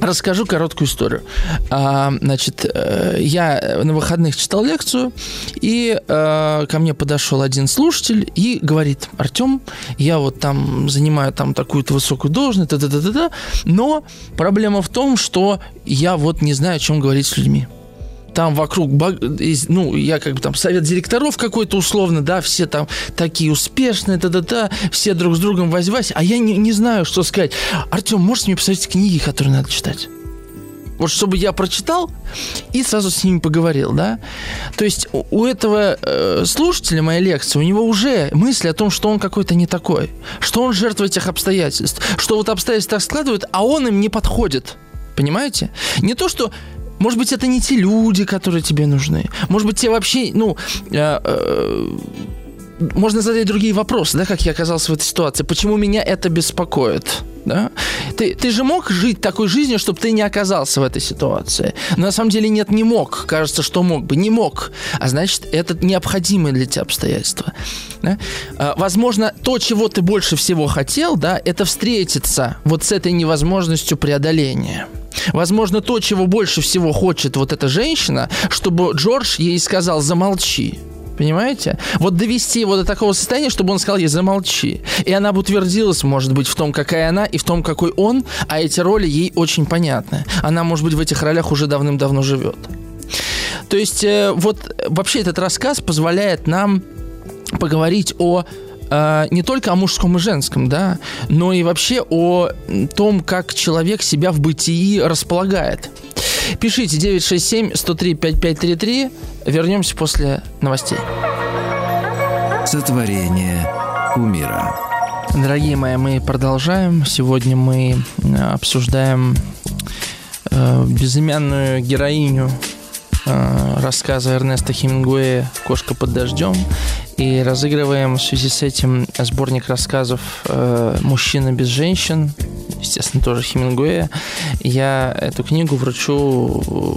Расскажу короткую историю. А, значит, э, я на выходных читал лекцию, и а, ко мне подошел один слушатель и говорит, Артем, я вот там занимаю там такую-то высокую должность, да да да да но проблема в том, что я вот не знаю, о чем говорить с людьми там вокруг, ну, я как бы там совет директоров какой-то условно, да, все там такие успешные, да-да-да, все друг с другом возьмась, а я не, не знаю, что сказать. Артем, можете мне посоветовать книги, которые надо читать? Вот чтобы я прочитал и сразу с ними поговорил, да? То есть у этого э, слушателя моей лекции, у него уже мысли о том, что он какой-то не такой, что он жертва этих обстоятельств, что вот обстоятельства так складывают, а он им не подходит. Понимаете? Не то, что может быть, это не те люди, которые тебе нужны. Может быть, тебе вообще, ну, э, э, можно задать другие вопросы, да, как я оказался в этой ситуации. Почему меня это беспокоит? Да? Ты, ты же мог жить такой жизнью, чтобы ты не оказался в этой ситуации. Но на самом деле нет, не мог. Кажется, что мог бы. Не мог. А значит, это необходимые для тебя обстоятельства. Да? А, возможно, то, чего ты больше всего хотел, да, это встретиться вот с этой невозможностью преодоления. Возможно, то, чего больше всего хочет вот эта женщина, чтобы Джордж ей сказал «замолчи». Понимаете? Вот довести его до такого состояния, чтобы он сказал ей «замолчи». И она бы утвердилась, может быть, в том, какая она и в том, какой он, а эти роли ей очень понятны. Она, может быть, в этих ролях уже давным-давно живет. То есть, э, вот вообще этот рассказ позволяет нам поговорить о э, не только о мужском и женском, да, но и вообще о том, как человек себя в бытии располагает. Пишите 967-103-5533. Вернемся после новостей. Сотворение умира. Дорогие мои, мы продолжаем. Сегодня мы э, обсуждаем э, безымянную героиню рассказа Эрнеста Хемингуэя «Кошка под дождем» и разыгрываем в связи с этим сборник рассказов э, «Мужчина без женщин», естественно, тоже Хемингуэя. Я эту книгу вручу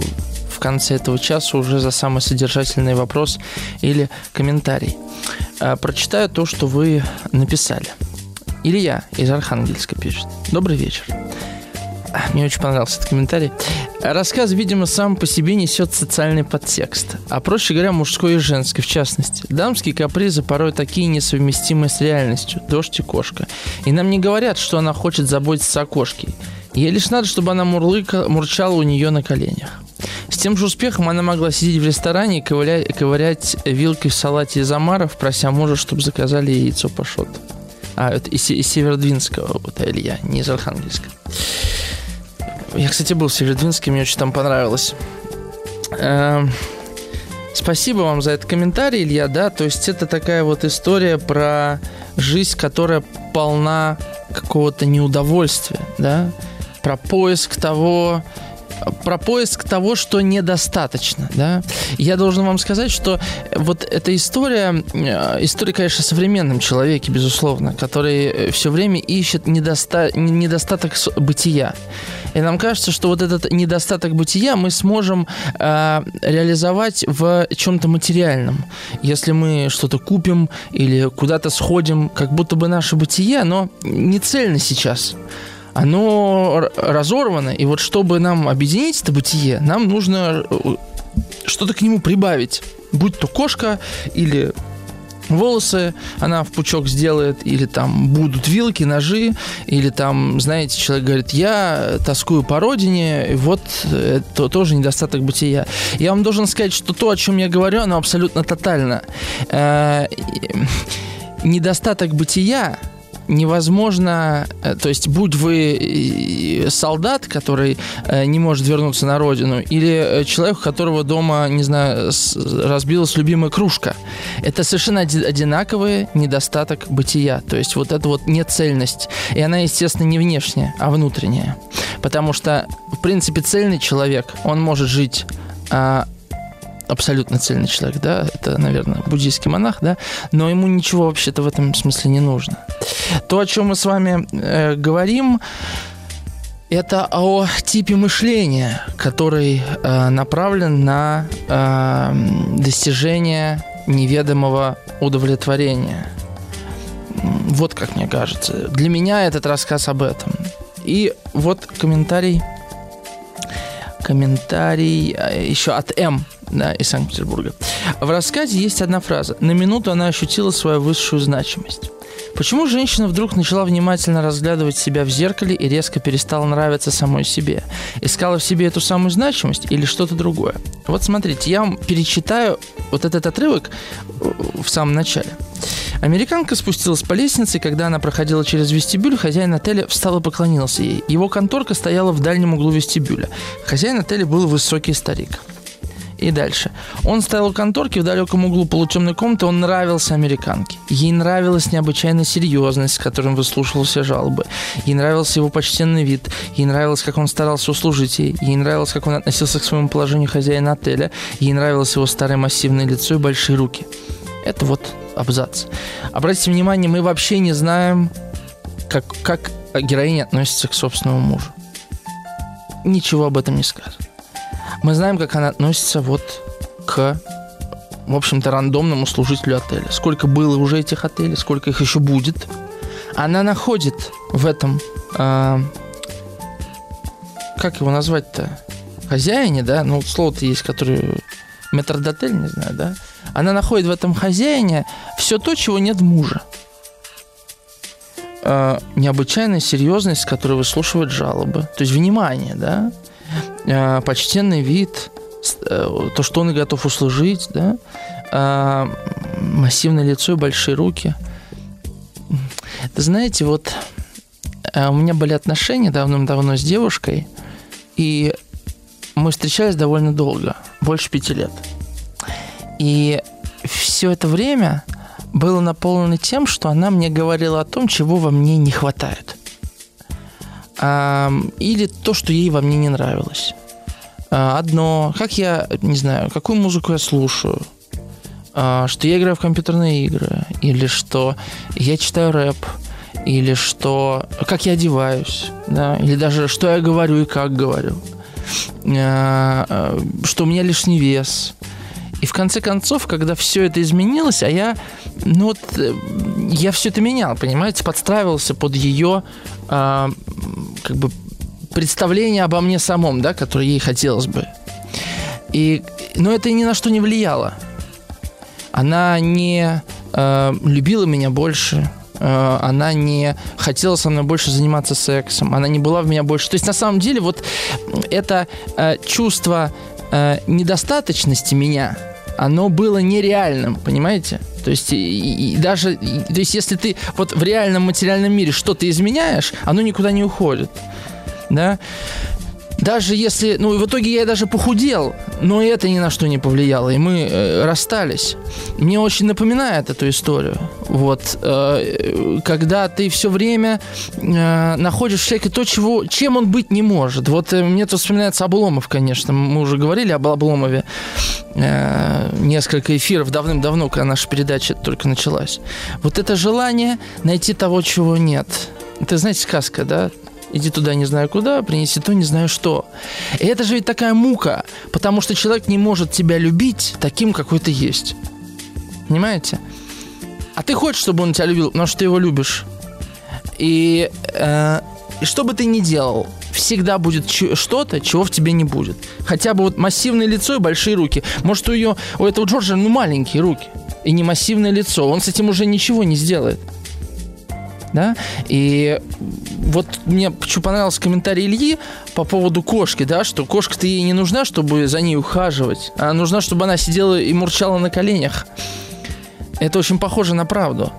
в конце этого часа уже за самый содержательный вопрос или комментарий. Э, прочитаю то, что вы написали. Илья из Архангельска пишет. Добрый вечер. Мне очень понравился этот комментарий. Рассказ, видимо, сам по себе несет социальный подтекст, а проще говоря, мужской и женский в частности. Дамские капризы порой такие несовместимые с реальностью, дождь и кошка. И нам не говорят, что она хочет заботиться о кошке. Ей лишь надо, чтобы она мурлыка, мурчала у нее на коленях. С тем же успехом она могла сидеть в ресторане и ковырять, ковырять вилкой в салате из омаров, прося мужа, чтобы заказали яйцо пашот. А, это из, из Северодвинского, вот Илья, не из Архангельска. Я, кстати, был в Северодвинске, мне очень там понравилось. Эм, спасибо вам за этот комментарий, Илья, да, то есть это такая вот история про жизнь, которая полна какого-то неудовольствия, да, про поиск того, про поиск того, что недостаточно, да. Я должен вам сказать, что вот эта история, э, история, конечно, о современном человеке, безусловно, который все время ищет недоста... недостаток бытия. И нам кажется, что вот этот недостаток бытия мы сможем э, реализовать в чем-то материальном. Если мы что-то купим или куда-то сходим, как будто бы наше бытие, оно не цельно сейчас оно разорвано, и вот чтобы нам объединить это бытие, нам нужно э, что-то к нему прибавить. Будь то кошка или волосы она в пучок сделает, или там будут вилки, ножи, или там, знаете, человек говорит, я тоскую по родине, вот это тоже недостаток бытия. Я вам должен сказать, что то, о чем я говорю, оно абсолютно тотально. Э, недостаток бытия невозможно, э, то есть будь вы солдат, который э, не может вернуться на родину, или человек, у которого дома, не знаю, разбилась любимая кружка, это совершенно одинаковый недостаток бытия. То есть вот это вот нецельность. И она, естественно, не внешняя, а внутренняя. Потому что, в принципе, цельный человек, он может жить а, абсолютно цельный человек, да, это, наверное, буддийский монах, да, но ему ничего вообще-то в этом смысле не нужно. То, о чем мы с вами э, говорим, это о типе мышления, который э, направлен на э, достижение неведомого удовлетворения. Вот как мне кажется. Для меня этот рассказ об этом. И вот комментарий комментарий э, еще от М да, из Санкт-Петербурга. В рассказе есть одна фраза. На минуту она ощутила свою высшую значимость. Почему женщина вдруг начала внимательно разглядывать себя в зеркале и резко перестала нравиться самой себе? Искала в себе эту самую значимость или что-то другое? Вот смотрите, я вам перечитаю вот этот отрывок э, в самом начале. Американка спустилась по лестнице, и когда она проходила через вестибюль, хозяин отеля встал и поклонился ей. Его конторка стояла в дальнем углу вестибюля. Хозяин отеля был высокий старик. И дальше. Он стоял у конторки в далеком углу полутемной комнаты, он нравился американке. Ей нравилась необычайная серьезность, с которой выслушивал все жалобы. Ей нравился его почтенный вид. Ей нравилось, как он старался услужить ей. Ей нравилось, как он относился к своему положению хозяина отеля. Ей нравилось его старое массивное лицо и большие руки. Это вот абзац. Обратите внимание, мы вообще не знаем, как, как героиня относится к собственному мужу. Ничего об этом не сказано. Мы знаем, как она относится вот к, в общем-то, рандомному служителю отеля. Сколько было уже этих отелей, сколько их еще будет. Она находит в этом, э, как его назвать-то, хозяине, да, ну, слово-то есть, которое метрдотель, не знаю, да, она находит в этом хозяине все то, чего нет мужа. Э, необычайная серьезность, с которой выслушивает жалобы. То есть внимание, да? Э, почтенный вид, э, то, что он и готов услужить, да? Э, массивное лицо и большие руки. Знаете, вот э, у меня были отношения давным-давно с девушкой, и мы встречались довольно долго, больше пяти лет. И все это время было наполнено тем, что она мне говорила о том, чего во мне не хватает. Или то, что ей во мне не нравилось. А, одно, как я, не знаю, какую музыку я слушаю, а, что я играю в компьютерные игры, или что я читаю рэп, или что, как я одеваюсь, да, или даже что я говорю и как говорю, а, что у меня лишний вес, и в конце концов, когда все это изменилось, а я, ну вот, э, я все это менял, понимаете, подстраивался под ее, как бы, представление обо мне самом, да, которое ей хотелось бы. И, но это ни на что не влияло. Она не э, любила меня больше, э, она не хотела со мной больше заниматься сексом, она не была в меня больше. То есть на самом деле вот это э, чувство э, недостаточности меня – оно было нереальным, понимаете? То есть, и, и даже, и, то есть, если ты вот в реальном материальном мире что-то изменяешь, оно никуда не уходит, да? Даже если, ну, в итоге я даже похудел, но это ни на что не повлияло, и мы э, расстались. Мне очень напоминает эту историю. Вот, э, когда ты все время э, находишь в человеке то, чего, чем он быть не может. Вот э, мне тут вспоминается Обломов, конечно. Мы уже говорили об Обломове э, несколько эфиров давным-давно, когда наша передача только началась. Вот это желание найти того, чего нет. Это, знаете, сказка, да? Иди туда не знаю куда, принеси то не знаю что. И это же ведь такая мука, потому что человек не может тебя любить таким, какой ты есть. Понимаете? А ты хочешь, чтобы он тебя любил, потому что ты его любишь. И, э, и что бы ты ни делал, всегда будет что-то, чего в тебе не будет. Хотя бы вот массивное лицо и большие руки. Может, у ее, у этого Джорджа, ну, маленькие руки. И не массивное лицо. Он с этим уже ничего не сделает да, и вот мне почему понравился комментарий Ильи по поводу кошки, да, что кошка-то ей не нужна, чтобы за ней ухаживать, а нужна, чтобы она сидела и мурчала на коленях. Это очень похоже на правду,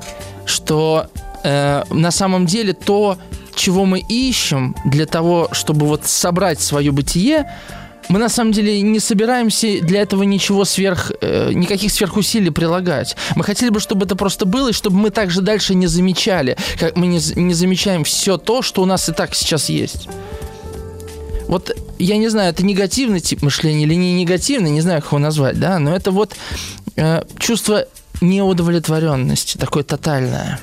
что э, на самом деле то, чего мы ищем для того, чтобы вот собрать свое бытие, мы на самом деле не собираемся для этого ничего сверх, э, никаких сверхусилий прилагать. Мы хотели бы, чтобы это просто было, и чтобы мы также дальше не замечали, как мы не, не замечаем все то, что у нас и так сейчас есть. Вот я не знаю, это негативный тип мышления или не негативный, не знаю, как его назвать, да, но это вот э, чувство неудовлетворенности, такое тотальное.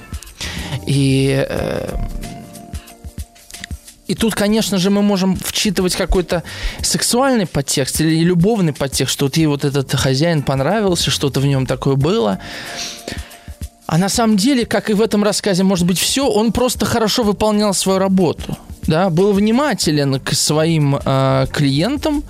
И э, и тут, конечно же, мы можем вчитывать какой-то сексуальный подтекст или любовный подтекст, что вот ей вот этот хозяин понравился, что-то в нем такое было. А на самом деле, как и в этом рассказе, может быть, все, он просто хорошо выполнял свою работу. Да, был внимателен к своим э, клиентам,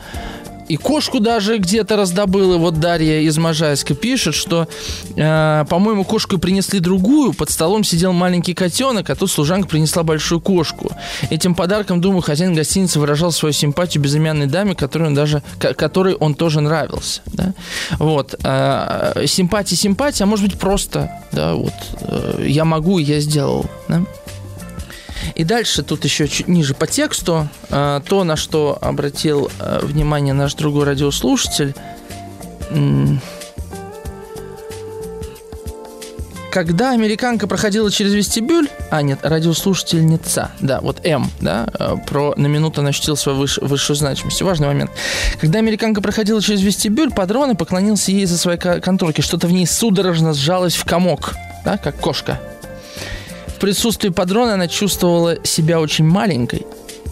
и кошку даже где-то раздобыл. И вот Дарья из Можайска пишет, что, э, по-моему, кошку принесли другую. Под столом сидел маленький котенок, а тут служанка принесла большую кошку. Этим подарком, думаю, хозяин гостиницы выражал свою симпатию безымянной даме, которой он даже, которой он тоже нравился. Да? Вот. Э, симпатия, симпатия, а может быть просто, да, вот, э, я могу, я сделал. Да? И дальше тут еще чуть ниже по тексту э, то, на что обратил э, внимание наш другой радиослушатель. Когда американка проходила через вестибюль, а нет, радиослушательница, да, вот М, да, э, про на минуту она ощутила свою выш, высшую значимость. Важный момент. Когда американка проходила через вестибюль, подрон и поклонился ей за своей конторки. Что-то в ней судорожно сжалось в комок, да, как кошка в присутствии падрона она чувствовала себя очень маленькой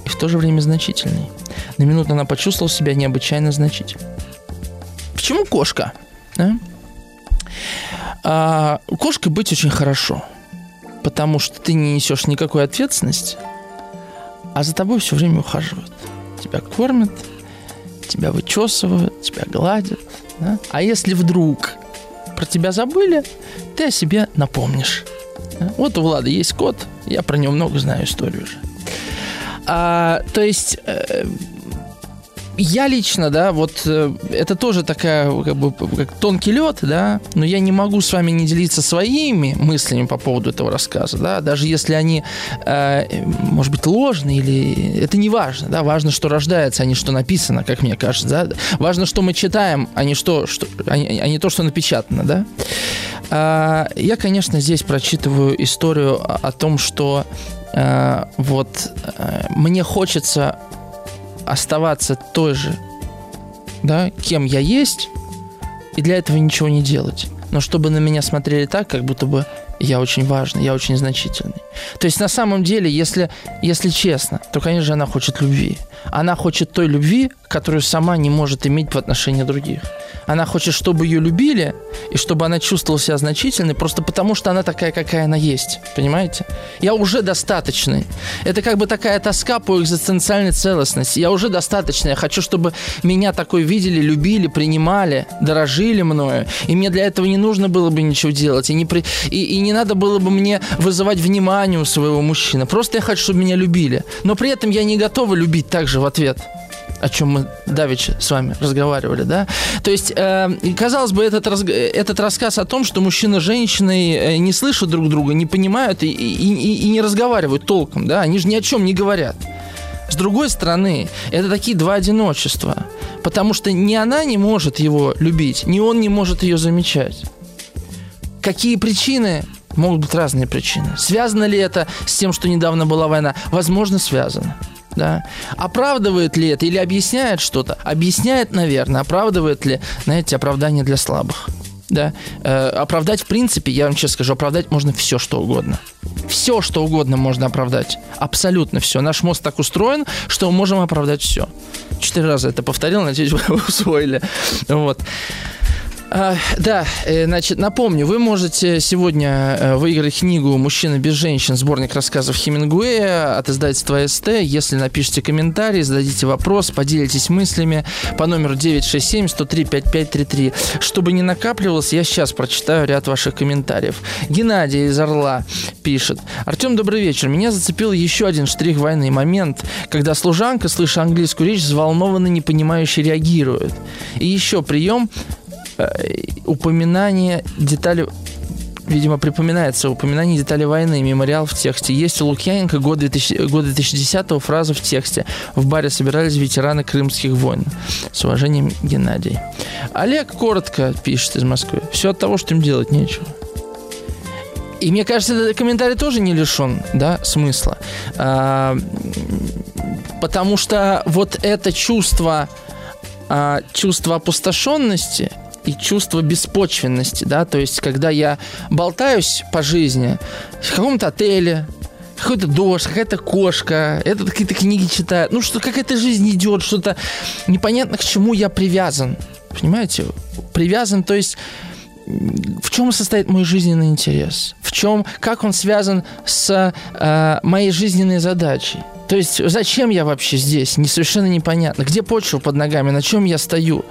и в то же время значительной. На минуту она почувствовала себя необычайно значительной. Почему кошка? Да? А, кошкой быть очень хорошо, потому что ты не несешь никакой ответственности, а за тобой все время ухаживают. Тебя кормят, тебя вычесывают, тебя гладят. Да? А если вдруг про тебя забыли, ты о себе напомнишь. Вот у Влада есть кот, я про него много знаю историю уже. А, то есть э, я лично, да, вот э, это тоже такая, как бы, как тонкий лед, да, но я не могу с вами не делиться своими мыслями по поводу этого рассказа, да, даже если они, э, может быть, ложные или... Это не важно, да, важно, что рождается, а не что написано, как мне кажется, да. Важно, что мы читаем, а не, что, что, а не, а не то, что напечатано, да. А, я, конечно, здесь прочитываю историю о том, что а, вот а, мне хочется оставаться той же, да, кем я есть, и для этого ничего не делать. Но чтобы на меня смотрели так, как будто бы я очень важный, я очень значительный. То есть на самом деле, если, если честно, то, конечно же, она хочет любви. Она хочет той любви, которую сама не может иметь по отношению других. Она хочет, чтобы ее любили, и чтобы она чувствовала себя значительной, просто потому что она такая, какая она есть. Понимаете? Я уже достаточный. Это как бы такая тоска по экзистенциальной целостности. Я уже достаточный. Я хочу, чтобы меня такой видели, любили, принимали, дорожили мною. И мне для этого не нужно было бы ничего делать. И не, при... и, и не надо было бы мне вызывать внимание у своего мужчины. Просто я хочу, чтобы меня любили. Но при этом я не готова любить также в ответ о чем мы давеча с вами разговаривали, да? То есть, э, казалось бы, этот, раз, этот рассказ о том, что мужчина с женщиной э, не слышат друг друга, не понимают и, и, и, и не разговаривают толком, да? Они же ни о чем не говорят. С С другой стороны, это такие два одиночества. Потому что ни она не может его любить, ни он не может ее замечать. Какие причины? Могут быть разные причины. Связано ли это с тем, что недавно была война? Возможно, связано. Да. Оправдывает ли это или объясняет что-то? Объясняет, наверное. Оправдывает ли, знаете, оправдание для слабых? Да. Э, оправдать, в принципе, я вам честно скажу, оправдать можно все, что угодно. Все, что угодно можно оправдать. Абсолютно все. Наш мозг так устроен, что мы можем оправдать все. Четыре раза это повторил, надеюсь, вы усвоили. Вот. А, да, э, значит, напомню, вы можете сегодня э, выиграть книгу «Мужчина без женщин. Сборник рассказов Хемингуэя» от издательства СТ. Если напишите комментарий, зададите вопрос, поделитесь мыслями по номеру 967-103-5533. Чтобы не накапливалось, я сейчас прочитаю ряд ваших комментариев. Геннадий из Орла пишет. Артем, добрый вечер. Меня зацепил еще один штрих войны. Момент, когда служанка, слыша английскую речь, взволнованно, непонимающе реагирует. И еще прием упоминание деталей видимо, припоминается упоминание деталей войны, мемориал в тексте. Есть у Лукьяненко год, 2000, год 2010 фраза в тексте. В баре собирались ветераны крымских войн. С уважением, Геннадий. Олег коротко пишет из Москвы. Все от того, что им делать нечего. И мне кажется, этот комментарий тоже не лишен да, смысла. А, потому что вот это чувство, а, чувство опустошенности – и чувство беспочвенности, да, то есть когда я болтаюсь по жизни в каком-то отеле, какой-то дождь, какая-то кошка, это какие-то книги читаю, ну что какая-то жизнь идет, что-то непонятно к чему я привязан, понимаете? Привязан, то есть в чем состоит мой жизненный интерес? В чем, как он связан с э, моей жизненной задачей? То есть зачем я вообще здесь? Не совершенно непонятно. Где почва под ногами? На чем я стою?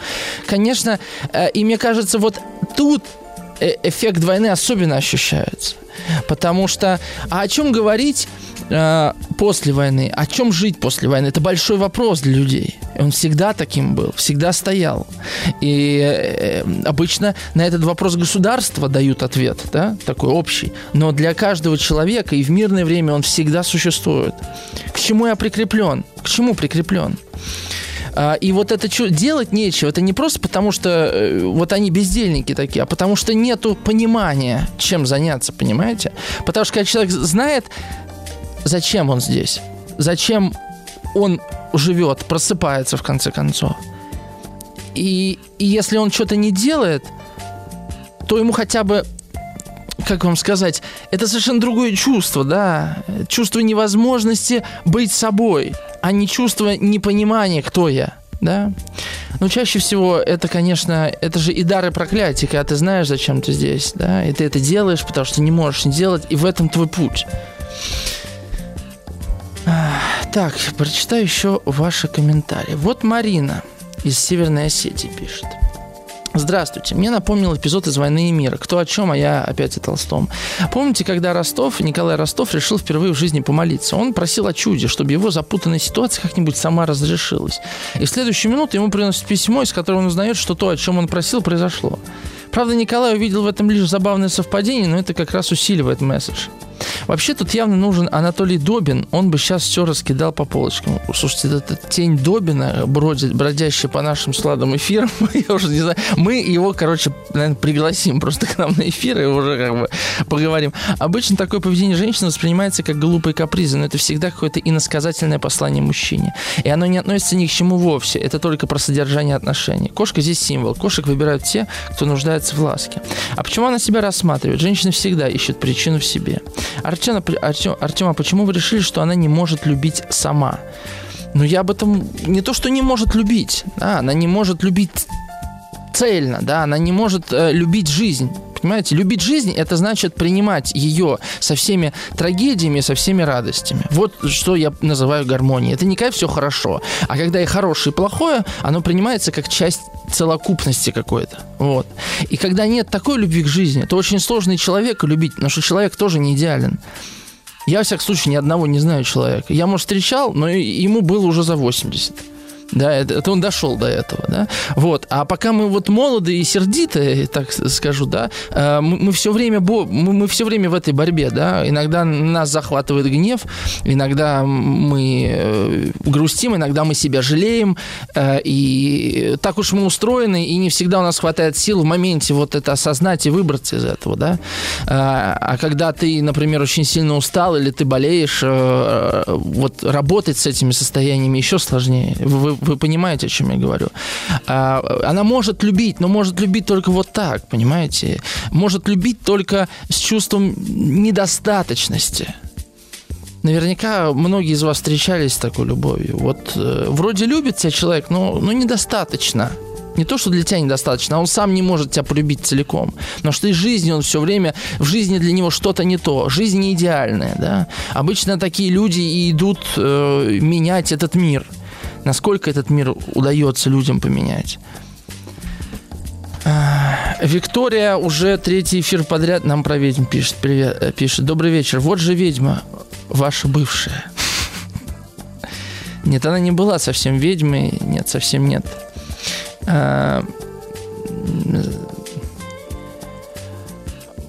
Конечно, э, и мне кажется, вот тут эффект войны особенно ощущается. Потому что а о чем говорить э, после войны? О чем жить после войны? Это большой вопрос для людей. Он всегда таким был, всегда стоял. И э, обычно на этот вопрос государства дают ответ, да, такой общий. Но для каждого человека и в мирное время он всегда существует. К чему я прикреплен? К чему прикреплен? А, и вот это что, делать нечего. Это не просто потому, что э, вот они бездельники такие, а потому что нету понимания, чем заняться, понимаете? Потому что когда человек знает, зачем он здесь, зачем он живет, просыпается в конце концов. И, и если он что-то не делает, то ему хотя бы как вам сказать, это совершенно другое чувство, да, чувство невозможности быть собой а не чувство непонимания, кто я. Да? Но чаще всего это, конечно, это же и дары проклятия, когда ты знаешь, зачем ты здесь, да, и ты это делаешь, потому что не можешь не делать, и в этом твой путь. Так, прочитаю еще ваши комментарии. Вот Марина из Северной Осетии пишет. Здравствуйте. Мне напомнил эпизод из «Войны и мира». Кто о чем, а я опять о Толстом. Помните, когда Ростов, Николай Ростов решил впервые в жизни помолиться? Он просил о чуде, чтобы его запутанная ситуация как-нибудь сама разрешилась. И в следующую минуту ему приносят письмо, из которого он узнает, что то, о чем он просил, произошло. Правда, Николай увидел в этом лишь забавное совпадение, но это как раз усиливает месседж. Вообще тут явно нужен Анатолий Добин, он бы сейчас все раскидал по полочкам. Слушайте, эта тень Добина, бродит, бродящая по нашим сладым эфирам, я уже не знаю, мы его, короче, наверное, пригласим просто к нам на эфир и уже как бы поговорим. Обычно такое поведение женщины воспринимается как глупые капризы, но это всегда какое-то иносказательное послание мужчине. И оно не относится ни к чему вовсе, это только про содержание отношений. Кошка здесь символ. Кошек выбирают те, кто нуждается в ласке. А почему она себя рассматривает? Женщина всегда ищет причину в себе. Артем, Артем, Артем, а почему вы решили, что она не может любить сама? Ну, я об этом не то, что не может любить, да, она не может любить цельно, да, она не может э, любить жизнь. Понимаете, любить жизнь это значит принимать ее со всеми трагедиями, со всеми радостями. Вот что я называю гармонией. Это не когда все хорошо, а когда и хорошее, и плохое, оно принимается как часть целокупности какой-то. Вот. И когда нет такой любви к жизни, то очень сложно и человека любить, потому что человек тоже не идеален. Я, во всяком случае, ни одного не знаю человека. Я, может, встречал, но ему было уже за 80. Да, это, это он дошел до этого, да. Вот. А пока мы вот молоды и сердиты, так скажу, да, э, мы, мы все время мы, мы все время в этой борьбе, да. Иногда нас захватывает гнев, иногда мы э, грустим, иногда мы себя жалеем, э, и так уж мы устроены, и не всегда у нас хватает сил в моменте вот это осознать и выбраться из этого, да. А когда ты, например, очень сильно устал или ты болеешь, вот работать с этими состояниями еще сложнее. Вы, вы понимаете, о чем я говорю? А, она может любить, но может любить только вот так, понимаете? Может любить только с чувством недостаточности. Наверняка многие из вас встречались с такой любовью. Вот э, вроде любит тебя человек, но, но недостаточно. Не то, что для тебя недостаточно, а он сам не может тебя полюбить целиком. Потому что из жизни он все время, в жизни для него что-то не то. Жизнь не идеальная, да. Обычно такие люди и идут э, менять этот мир. Насколько этот мир удается людям поменять. Виктория уже третий эфир подряд нам про ведьм пишет. Привет, э, пишет. Добрый вечер. Вот же ведьма, ваша бывшая. Нет, она не была совсем ведьмой. Нет, совсем нет. А,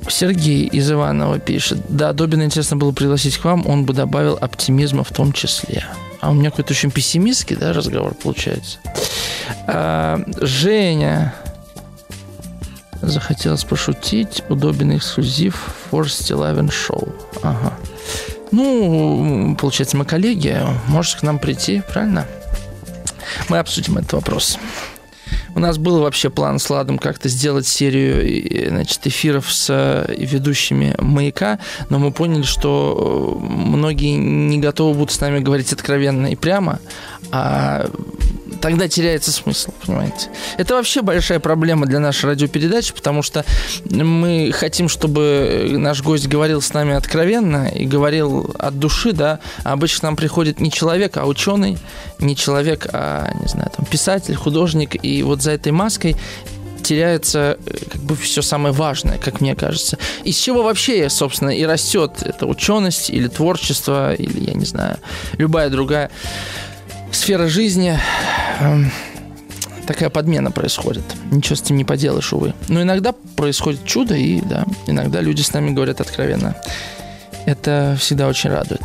Сергей из Иванова пишет. Да, Добина интересно было пригласить к вам, он бы добавил оптимизма в том числе. А у меня какой-то очень пессимистский да, разговор получается. А, Женя захотелось пошутить. Удобен эксклюзив Force Eleven Show. Ага. Ну, получается, мы коллеги. Можете к нам прийти, правильно? Мы обсудим этот вопрос. У нас был вообще план с Ладом как-то сделать серию значит, эфиров с э, ведущими «Маяка», но мы поняли, что э, многие не готовы будут с нами говорить откровенно и прямо, а тогда теряется смысл, понимаете. Это вообще большая проблема для нашей радиопередачи, потому что мы хотим, чтобы наш гость говорил с нами откровенно и говорил от души, да. А обычно нам приходит не человек, а ученый, не человек, а, не знаю, там, писатель, художник, и вот за этой маской теряется э, как бы все самое важное, как мне кажется. Из чего вообще, собственно, и растет эта ученость или творчество, или, я не знаю, любая другая сфера жизни эм, такая подмена происходит. Ничего с этим не поделаешь, увы. Но иногда происходит чудо, и да, иногда люди с нами говорят откровенно. Это всегда очень радует.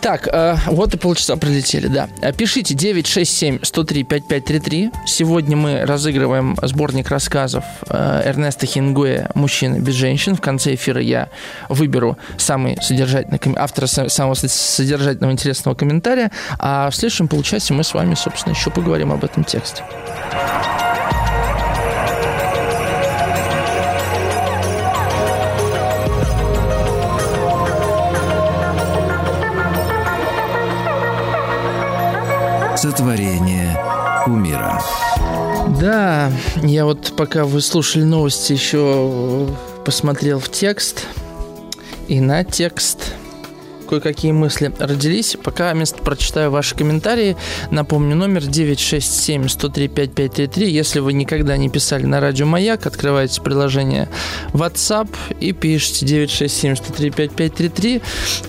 Так, э, вот и полчаса пролетели, да. Э, пишите 967-103-5533. Сегодня мы разыгрываем сборник рассказов э, Эрнеста Хингуэ «Мужчины без женщин». В конце эфира я выберу самый содержательный, автора самого содержательного интересного комментария, а в следующем получасе мы с вами, собственно, еще поговорим об этом тексте. Сотворение умира. Да, я вот пока вы слушали новости, еще посмотрел в текст. И на текст кое-какие мысли родились. Пока место прочитаю ваши комментарии. Напомню, номер 967-103-5533. Если вы никогда не писали на радио «Маяк», открываете приложение WhatsApp и пишите 967-103-5533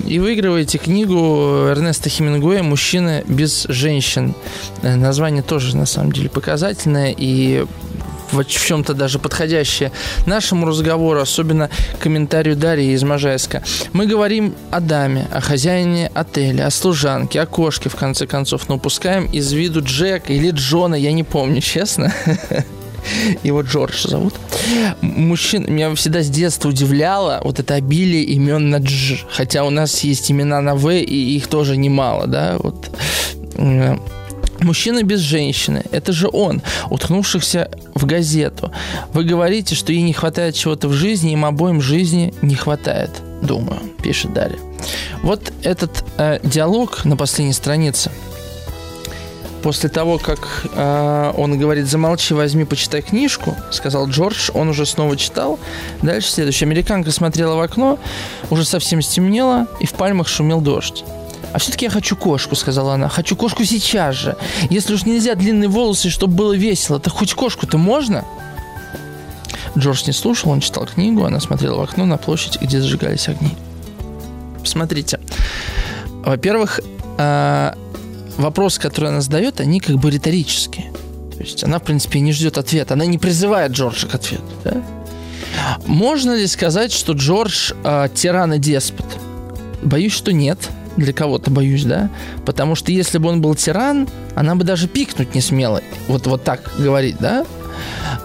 и выигрываете книгу Эрнеста Хемингуэя «Мужчина без женщин». Название тоже, на самом деле, показательное и в чем-то даже подходящее нашему разговору, особенно комментарию Дарьи из Можайска. Мы говорим о даме, о хозяине отеля, о служанке, о кошке, в конце концов, но упускаем из виду Джека или Джона, я не помню, честно. Его Джордж зовут. Мужчин, меня всегда с детства удивляло вот это обилие имен на Дж. Хотя у нас есть имена на В, и их тоже немало, да, вот Мужчина без женщины. Это же он, уткнувшихся в газету. Вы говорите, что ей не хватает чего-то в жизни, им обоим жизни не хватает, думаю, пишет Дарья. Вот этот э, диалог на последней странице. После того, как э, он говорит, замолчи, возьми, почитай книжку, сказал Джордж, он уже снова читал. Дальше следующее. Американка смотрела в окно, уже совсем стемнело, и в пальмах шумел дождь. А все-таки я хочу кошку, сказала она. Хочу кошку сейчас же. Если уж нельзя длинные волосы, чтобы было весело, то хоть кошку-то можно? Джордж не слушал, он читал книгу, она смотрела в окно на площадь, где зажигались огни. Смотрите. Во-первых, а, вопросы, которые она задает, они как бы риторические. То есть она, в принципе, не ждет ответа. Она не призывает Джорджа к ответу. Да? Можно ли сказать, что Джордж э, тиран и деспот? Боюсь, что нет. Для кого-то боюсь, да? Потому что если бы он был тиран, она бы даже пикнуть не смела. Вот, вот так говорить, да?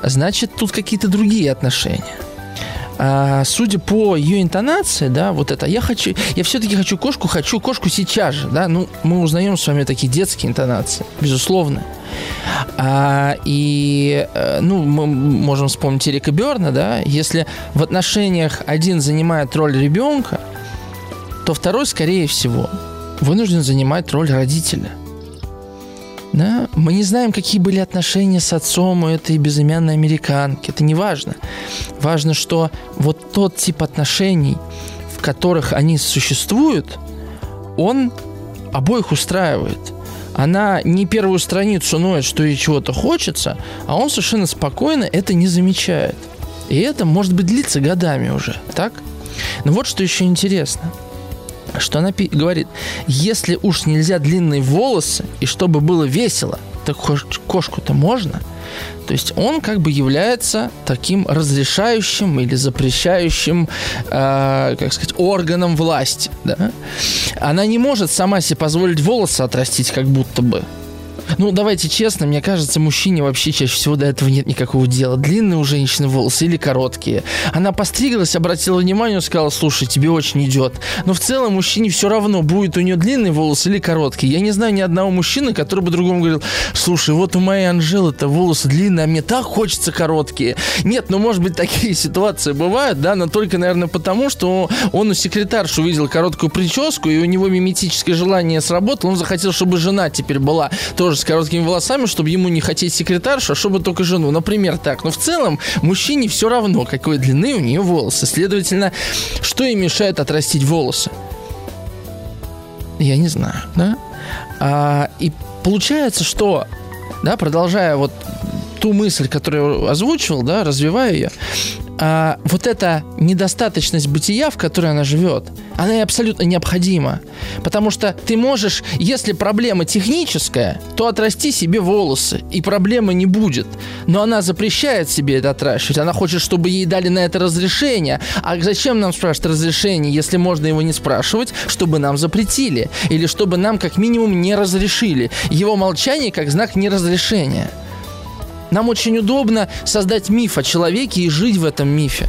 Значит, тут какие-то другие отношения. А, судя по ее интонации, да, вот это, я хочу, я все-таки хочу кошку, хочу кошку сейчас же, да, ну, мы узнаем с вами такие детские интонации, безусловно. А, и, э, ну, мы можем вспомнить Эрика Берна, да, если в отношениях один занимает роль ребенка, то второй, скорее всего, вынужден занимать роль родителя – да? Мы не знаем, какие были отношения с отцом у этой безымянной американки. Это не важно. Важно, что вот тот тип отношений, в которых они существуют, он обоих устраивает. Она не первую страницу ноет, что ей чего-то хочется, а он совершенно спокойно это не замечает. И это может быть длится годами уже, так? Но вот что еще интересно – что она говорит, если уж нельзя длинные волосы, и чтобы было весело, так кошку-то можно. То есть он как бы является таким разрешающим или запрещающим, э, как сказать, органом власти. Да? Она не может сама себе позволить волосы отрастить, как будто бы. Ну, давайте честно, мне кажется, мужчине вообще чаще всего до этого нет никакого дела. Длинные у женщины волосы или короткие. Она постриглась, обратила внимание, сказала, слушай, тебе очень идет. Но в целом мужчине все равно, будет у нее длинные волосы или короткие. Я не знаю ни одного мужчины, который бы другому говорил, слушай, вот у моей Анжелы-то волосы длинные, а мне так хочется короткие. Нет, ну, может быть, такие ситуации бывают, да, но только, наверное, потому, что он у секретарши увидел короткую прическу, и у него миметическое желание сработало, он захотел, чтобы жена теперь была тоже с короткими волосами, чтобы ему не хотеть секретаршу, а чтобы только жену. Например, так. Но в целом мужчине все равно, какой длины у нее волосы. Следовательно, что ей мешает отрастить волосы? Я не знаю, да? А, и получается, что, да, продолжая вот ту мысль, которую озвучивал, да, развивая ее, а, вот эта недостаточность бытия, в которой она живет, она ей абсолютно необходима. Потому что ты можешь, если проблема техническая, то отрасти себе волосы, и проблемы не будет. Но она запрещает себе это отращивать. Она хочет, чтобы ей дали на это разрешение. А зачем нам спрашивать разрешение, если можно его не спрашивать, чтобы нам запретили? Или чтобы нам как минимум не разрешили? Его молчание как знак неразрешения. Нам очень удобно создать миф о человеке и жить в этом мифе.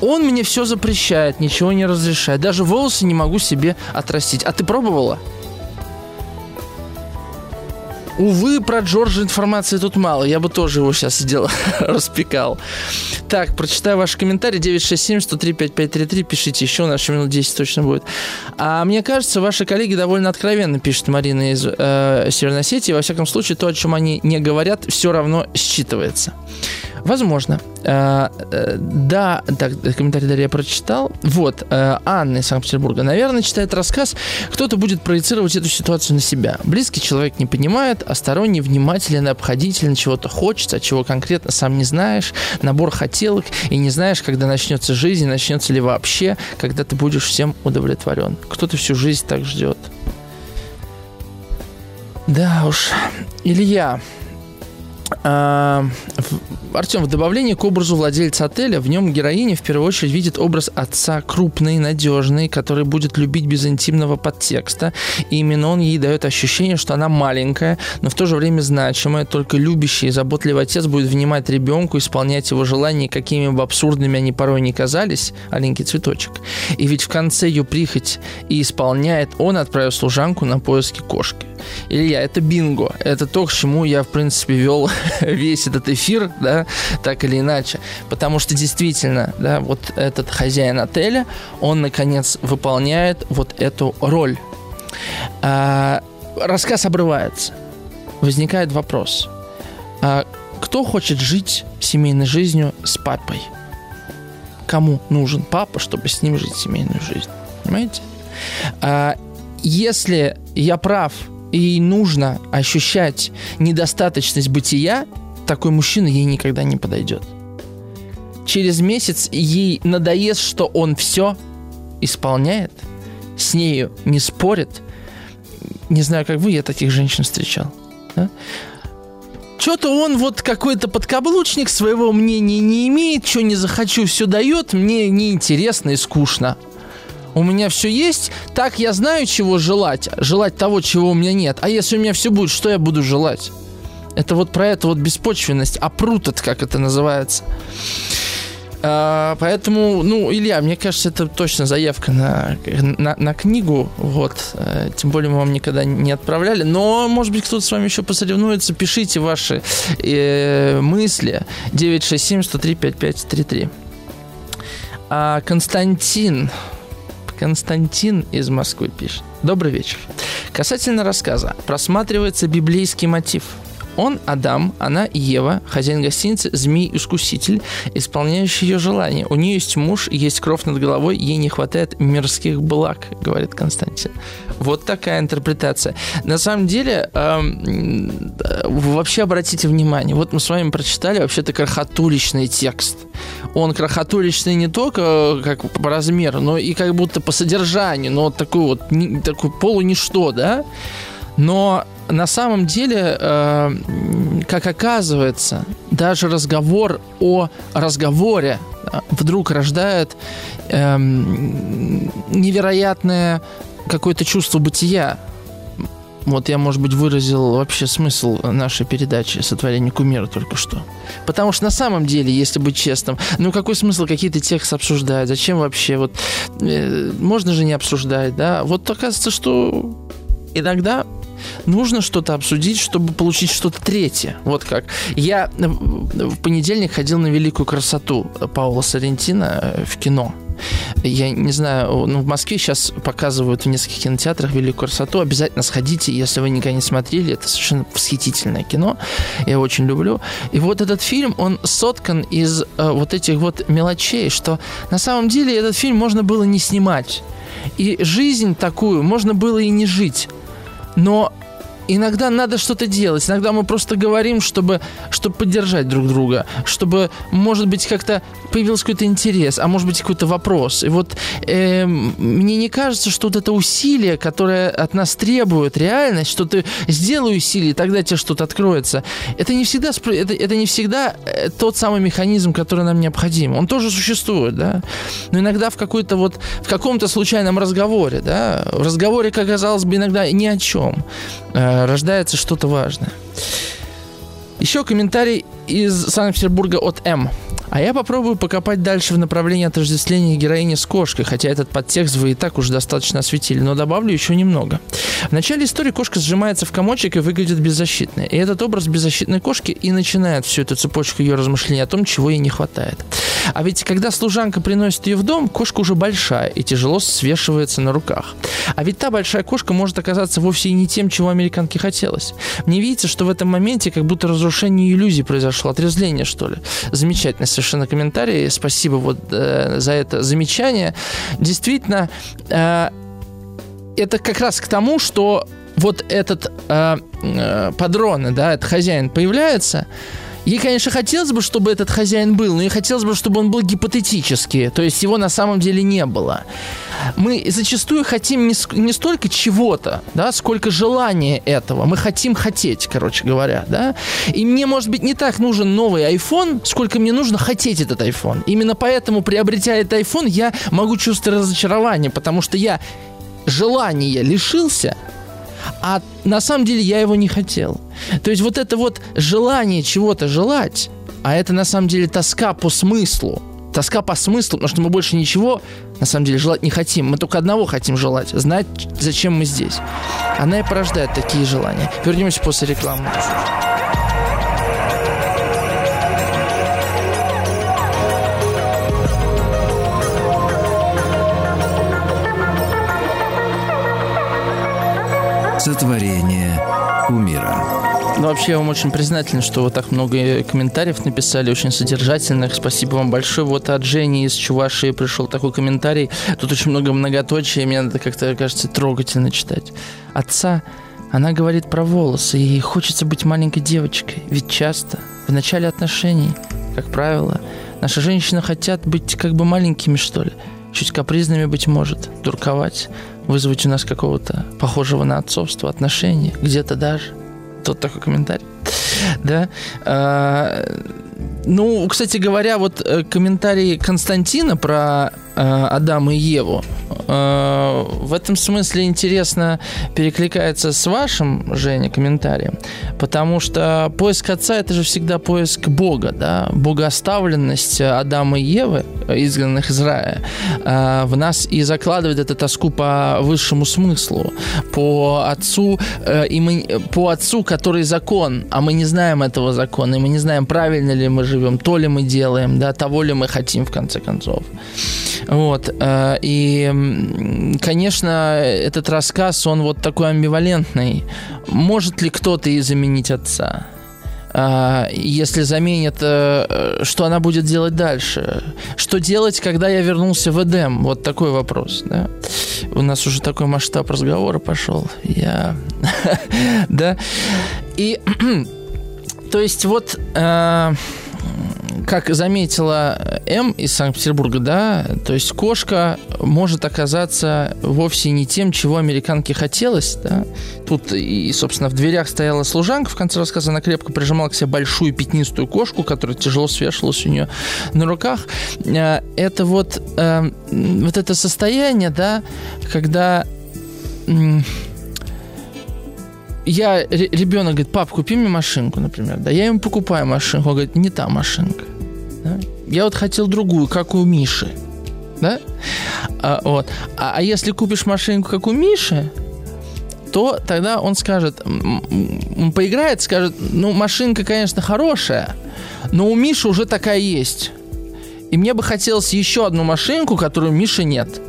Он мне все запрещает, ничего не разрешает. Даже волосы не могу себе отрастить. А ты пробовала? Увы, про Джорджа информации тут мало. Я бы тоже его сейчас сидел, распекал. Так, прочитаю ваши комментарии. 967-103-5533. Пишите еще, еще минут 10 точно будет. А мне кажется, ваши коллеги довольно откровенно, пишет Марина из э, Северной Осетии. Во всяком случае, то, о чем они не говорят, все равно считывается. Возможно. Э, э, да, так, комментарий Дарья прочитал. Вот, э, Анна из Санкт-Петербурга. Наверное, читает рассказ, кто-то будет проецировать эту ситуацию на себя. Близкий человек не понимает, а сторонний внимателен и обходителен, чего-то хочется, а чего конкретно сам не знаешь. Набор хотелок, и не знаешь, когда начнется жизнь, начнется ли вообще, когда ты будешь всем удовлетворен. Кто-то всю жизнь так ждет. Да уж. Илья, Артем, в добавлении к образу владельца отеля, в нем героиня в первую очередь видит образ отца крупный, надежный, который будет любить без интимного подтекста. И именно он ей дает ощущение, что она маленькая, но в то же время значимая. Только любящий и заботливый отец будет внимать ребенку, исполнять его желания, какими бы абсурдными они порой не казались, аленький цветочек. И ведь в конце ее прихоть и исполняет он, отправив служанку на поиски кошки. Илья, это бинго. Это то, к чему я, в принципе, вел весь этот эфир, да, так или иначе. Потому что действительно, да, вот этот хозяин отеля, он, наконец, выполняет вот эту роль. А, рассказ обрывается. Возникает вопрос. А, кто хочет жить семейной жизнью с папой? Кому нужен папа, чтобы с ним жить семейную жизнь? Понимаете? А, если я прав, и нужно ощущать недостаточность бытия, такой мужчина ей никогда не подойдет. Через месяц ей надоест, что он все исполняет, с нею не спорит, не знаю, как вы, я таких женщин встречал. Да? Что-то он вот какой-то подкаблучник, своего мнения не имеет, что не захочу, все дает, мне неинтересно и скучно. У меня все есть, так я знаю, чего желать. Желать того, чего у меня нет. А если у меня все будет, что я буду желать? Это вот про эту вот беспочвенность, а прутот, как это называется. А, поэтому, ну, Илья, мне кажется, это точно заявка на, на, на книгу. Вот. А, тем более мы вам никогда не отправляли. Но, может быть, кто-то с вами еще посоревнуется. Пишите ваши э, мысли. 967-103-5533. А Константин. Константин из Москвы пишет. Добрый вечер. Касательно рассказа. Просматривается библейский мотив – он Адам, она Ева, хозяин гостиницы, змей-искуситель, исполняющий ее желания. У нее есть муж, есть кровь над головой, ей не хватает мирских благ, говорит Константин. Вот такая интерпретация. На самом деле, э, вообще обратите внимание, вот мы с вами прочитали вообще-то крохотуличный текст. Он крохотуличный не только э, как по размеру, но и как будто по содержанию, но вот такой вот, такой полуничто, да? Но на самом деле, э, как оказывается, даже разговор о разговоре э, вдруг рождает э, невероятное какое-то чувство бытия. Вот я, может быть, выразил вообще смысл нашей передачи «Сотворение кумира» только что. Потому что на самом деле, если быть честным, ну какой смысл какие-то тексты обсуждать? Зачем вообще? Вот э, можно же не обсуждать, да? Вот оказывается, что иногда нужно что-то обсудить, чтобы получить что-то третье. Вот как. Я в понедельник ходил на «Великую красоту» Паула Соррентина э, в кино. Я не знаю, ну, в Москве сейчас показывают в нескольких кинотеатрах «Великую красоту». Обязательно сходите, если вы никогда не смотрели. Это совершенно восхитительное кино. Я очень люблю. И вот этот фильм, он соткан из э, вот этих вот мелочей, что на самом деле этот фильм можно было не снимать. И жизнь такую можно было и не жить. Но иногда надо что-то делать. Иногда мы просто говорим, чтобы, чтобы поддержать друг друга, чтобы, может быть, как-то появился какой-то интерес, а может быть, какой-то вопрос. И вот э, мне не кажется, что вот это усилие, которое от нас требует реальность, что ты сделай усилие, тогда тебе что-то откроется, это не всегда, это, это не всегда э, тот самый механизм, который нам необходим. Он тоже существует, да. Но иногда в какой-то вот, в каком-то случайном разговоре, да, в разговоре, как казалось бы, иногда ни о чем э, рождается что-то важное. Еще комментарий из Санкт-Петербурга от М. А я попробую покопать дальше в направлении отождествления героини с кошкой, хотя этот подтекст вы и так уже достаточно осветили, но добавлю еще немного. В начале истории кошка сжимается в комочек и выглядит беззащитной. И этот образ беззащитной кошки и начинает всю эту цепочку ее размышлений о том, чего ей не хватает. А ведь когда служанка приносит ее в дом, кошка уже большая и тяжело свешивается на руках. А ведь та большая кошка может оказаться вовсе и не тем, чего американке хотелось. Мне видится, что в этом моменте как будто разрушение иллюзий произошло, отрезвление, что ли. Замечательный совершенно комментарий. Спасибо вот э, за это замечание. Действительно, э, это как раз к тому, что вот этот э, э, падрон, да, этот хозяин появляется, Ей, конечно, хотелось бы, чтобы этот хозяин был, но ей хотелось бы, чтобы он был гипотетически, то есть его на самом деле не было. Мы зачастую хотим не, не столько чего-то, да, сколько желания этого. Мы хотим хотеть, короче говоря, да. И мне, может быть, не так нужен новый iPhone, сколько мне нужно хотеть этот iPhone. Именно поэтому, приобретя этот iPhone, я могу чувствовать разочарование, потому что я желания лишился, а на самом деле я его не хотел. То есть вот это вот желание чего-то желать, а это на самом деле тоска по смыслу. Тоска по смыслу, потому что мы больше ничего на самом деле желать не хотим. Мы только одного хотим желать. Знать, зачем мы здесь. Она и порождает такие желания. Вернемся после рекламы. Вообще, вам очень признателен, что вы так много комментариев написали, очень содержательных. Спасибо вам большое. Вот от Жени из Чувашии пришел такой комментарий. Тут очень много многоточия, мне это как-то, кажется, трогательно читать. Отца, она говорит про волосы, и хочется быть маленькой девочкой. Ведь часто, в начале отношений, как правило, наши женщины хотят быть как бы маленькими, что ли. Чуть капризными, быть может, дурковать. вызвать у нас какого-то похожего на отцовство отношения, где-то даже. Тот такой комментарий. Да. А, ну, кстати говоря, вот э, комментарий Константина про Адама и Еву э, в этом смысле интересно перекликается с вашим, Женя, комментарием, потому что поиск отца – это же всегда поиск Бога, да, богооставленность Адама и Евы, изгнанных из рая, э, в нас и закладывает эту тоску по высшему смыслу, по отцу, э, и мы, по отцу, который закон, а мы не знаем этого закона, и мы не знаем, правильно ли мы живем, то ли мы делаем, да, того ли мы хотим в конце концов. Вот. Э, и, конечно, этот рассказ, он вот такой амбивалентный. Может ли кто-то и заменить отца? А, если заменит, э, что она будет делать дальше? Что делать, когда я вернулся в Эдем? Вот такой вопрос. Да? У нас уже такой масштаб разговора пошел. Я... да? И... То есть вот... Как заметила М из Санкт-Петербурга, да, то есть кошка может оказаться вовсе не тем, чего американке хотелось, да. Тут и, собственно, в дверях стояла служанка, в конце рассказа она крепко прижимала к себе большую пятнистую кошку, которая тяжело свешивалась у нее на руках. Э, это вот, э, вот это состояние, да, когда я, ребенок говорит, пап, купи мне машинку, например, да, я ему покупаю машинку, он говорит, не та машинка. Да? Я вот хотел другую, как у Миши. Да? А, вот. А, а если купишь машинку, как у Миши, то тогда он скажет, он поиграет, скажет, ну, машинка, конечно, хорошая, но у Миши уже такая есть. И мне бы хотелось еще одну машинку, которую у Миши нет.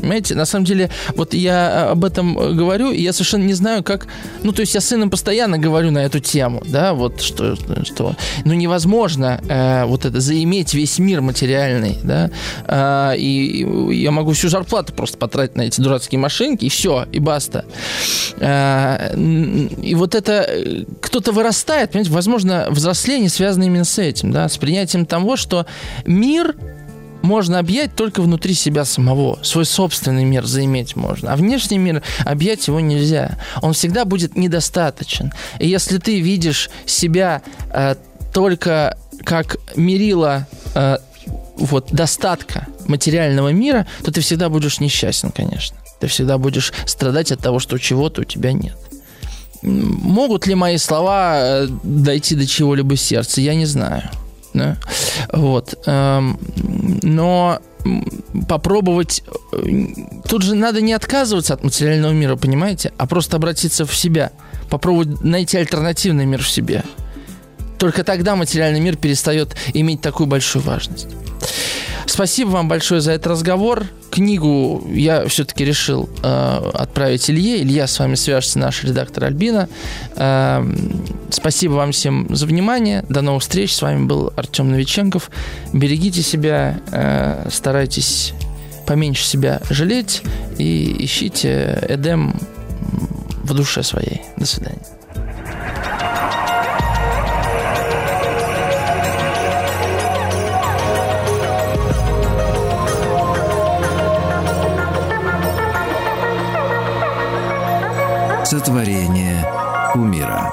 Понимаете, на самом деле, вот я об этом говорю, и я совершенно не знаю, как... Ну, то есть я с сыном постоянно говорю на эту тему, да, вот что... что ну, невозможно э, вот это заиметь весь мир материальный, да, э, и я могу всю зарплату просто потратить на эти дурацкие машинки, и все, и баста. Э, и вот это... Э, кто-то вырастает, понимаете, возможно, взросление связано именно с этим, да, с принятием того, что мир можно объять только внутри себя самого. Свой собственный мир заиметь можно. А внешний мир объять его нельзя. Он всегда будет недостаточен. И если ты видишь себя э, только как мерила э, вот, достатка материального мира, то ты всегда будешь несчастен, конечно. Ты всегда будешь страдать от того, что чего-то у тебя нет. Могут ли мои слова э, дойти до чего-либо сердца, я не знаю. Да? Вот. Эм, но попробовать... Э, тут же надо не отказываться от материального мира, понимаете, а просто обратиться в себя. Попробовать найти альтернативный мир в себе. Только тогда материальный мир перестает иметь такую большую важность. Спасибо вам большое за этот разговор. Книгу я все-таки решил э, отправить Илье. Илья с вами свяжется, наш редактор Альбина. Э, спасибо вам всем за внимание. До новых встреч. С вами был Артем Новиченков. Берегите себя, э, старайтесь поменьше себя жалеть и ищите Эдем в душе своей. До свидания. Сотворение умира.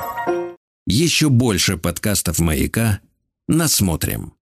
Еще больше подкастов «Маяка» насмотрим.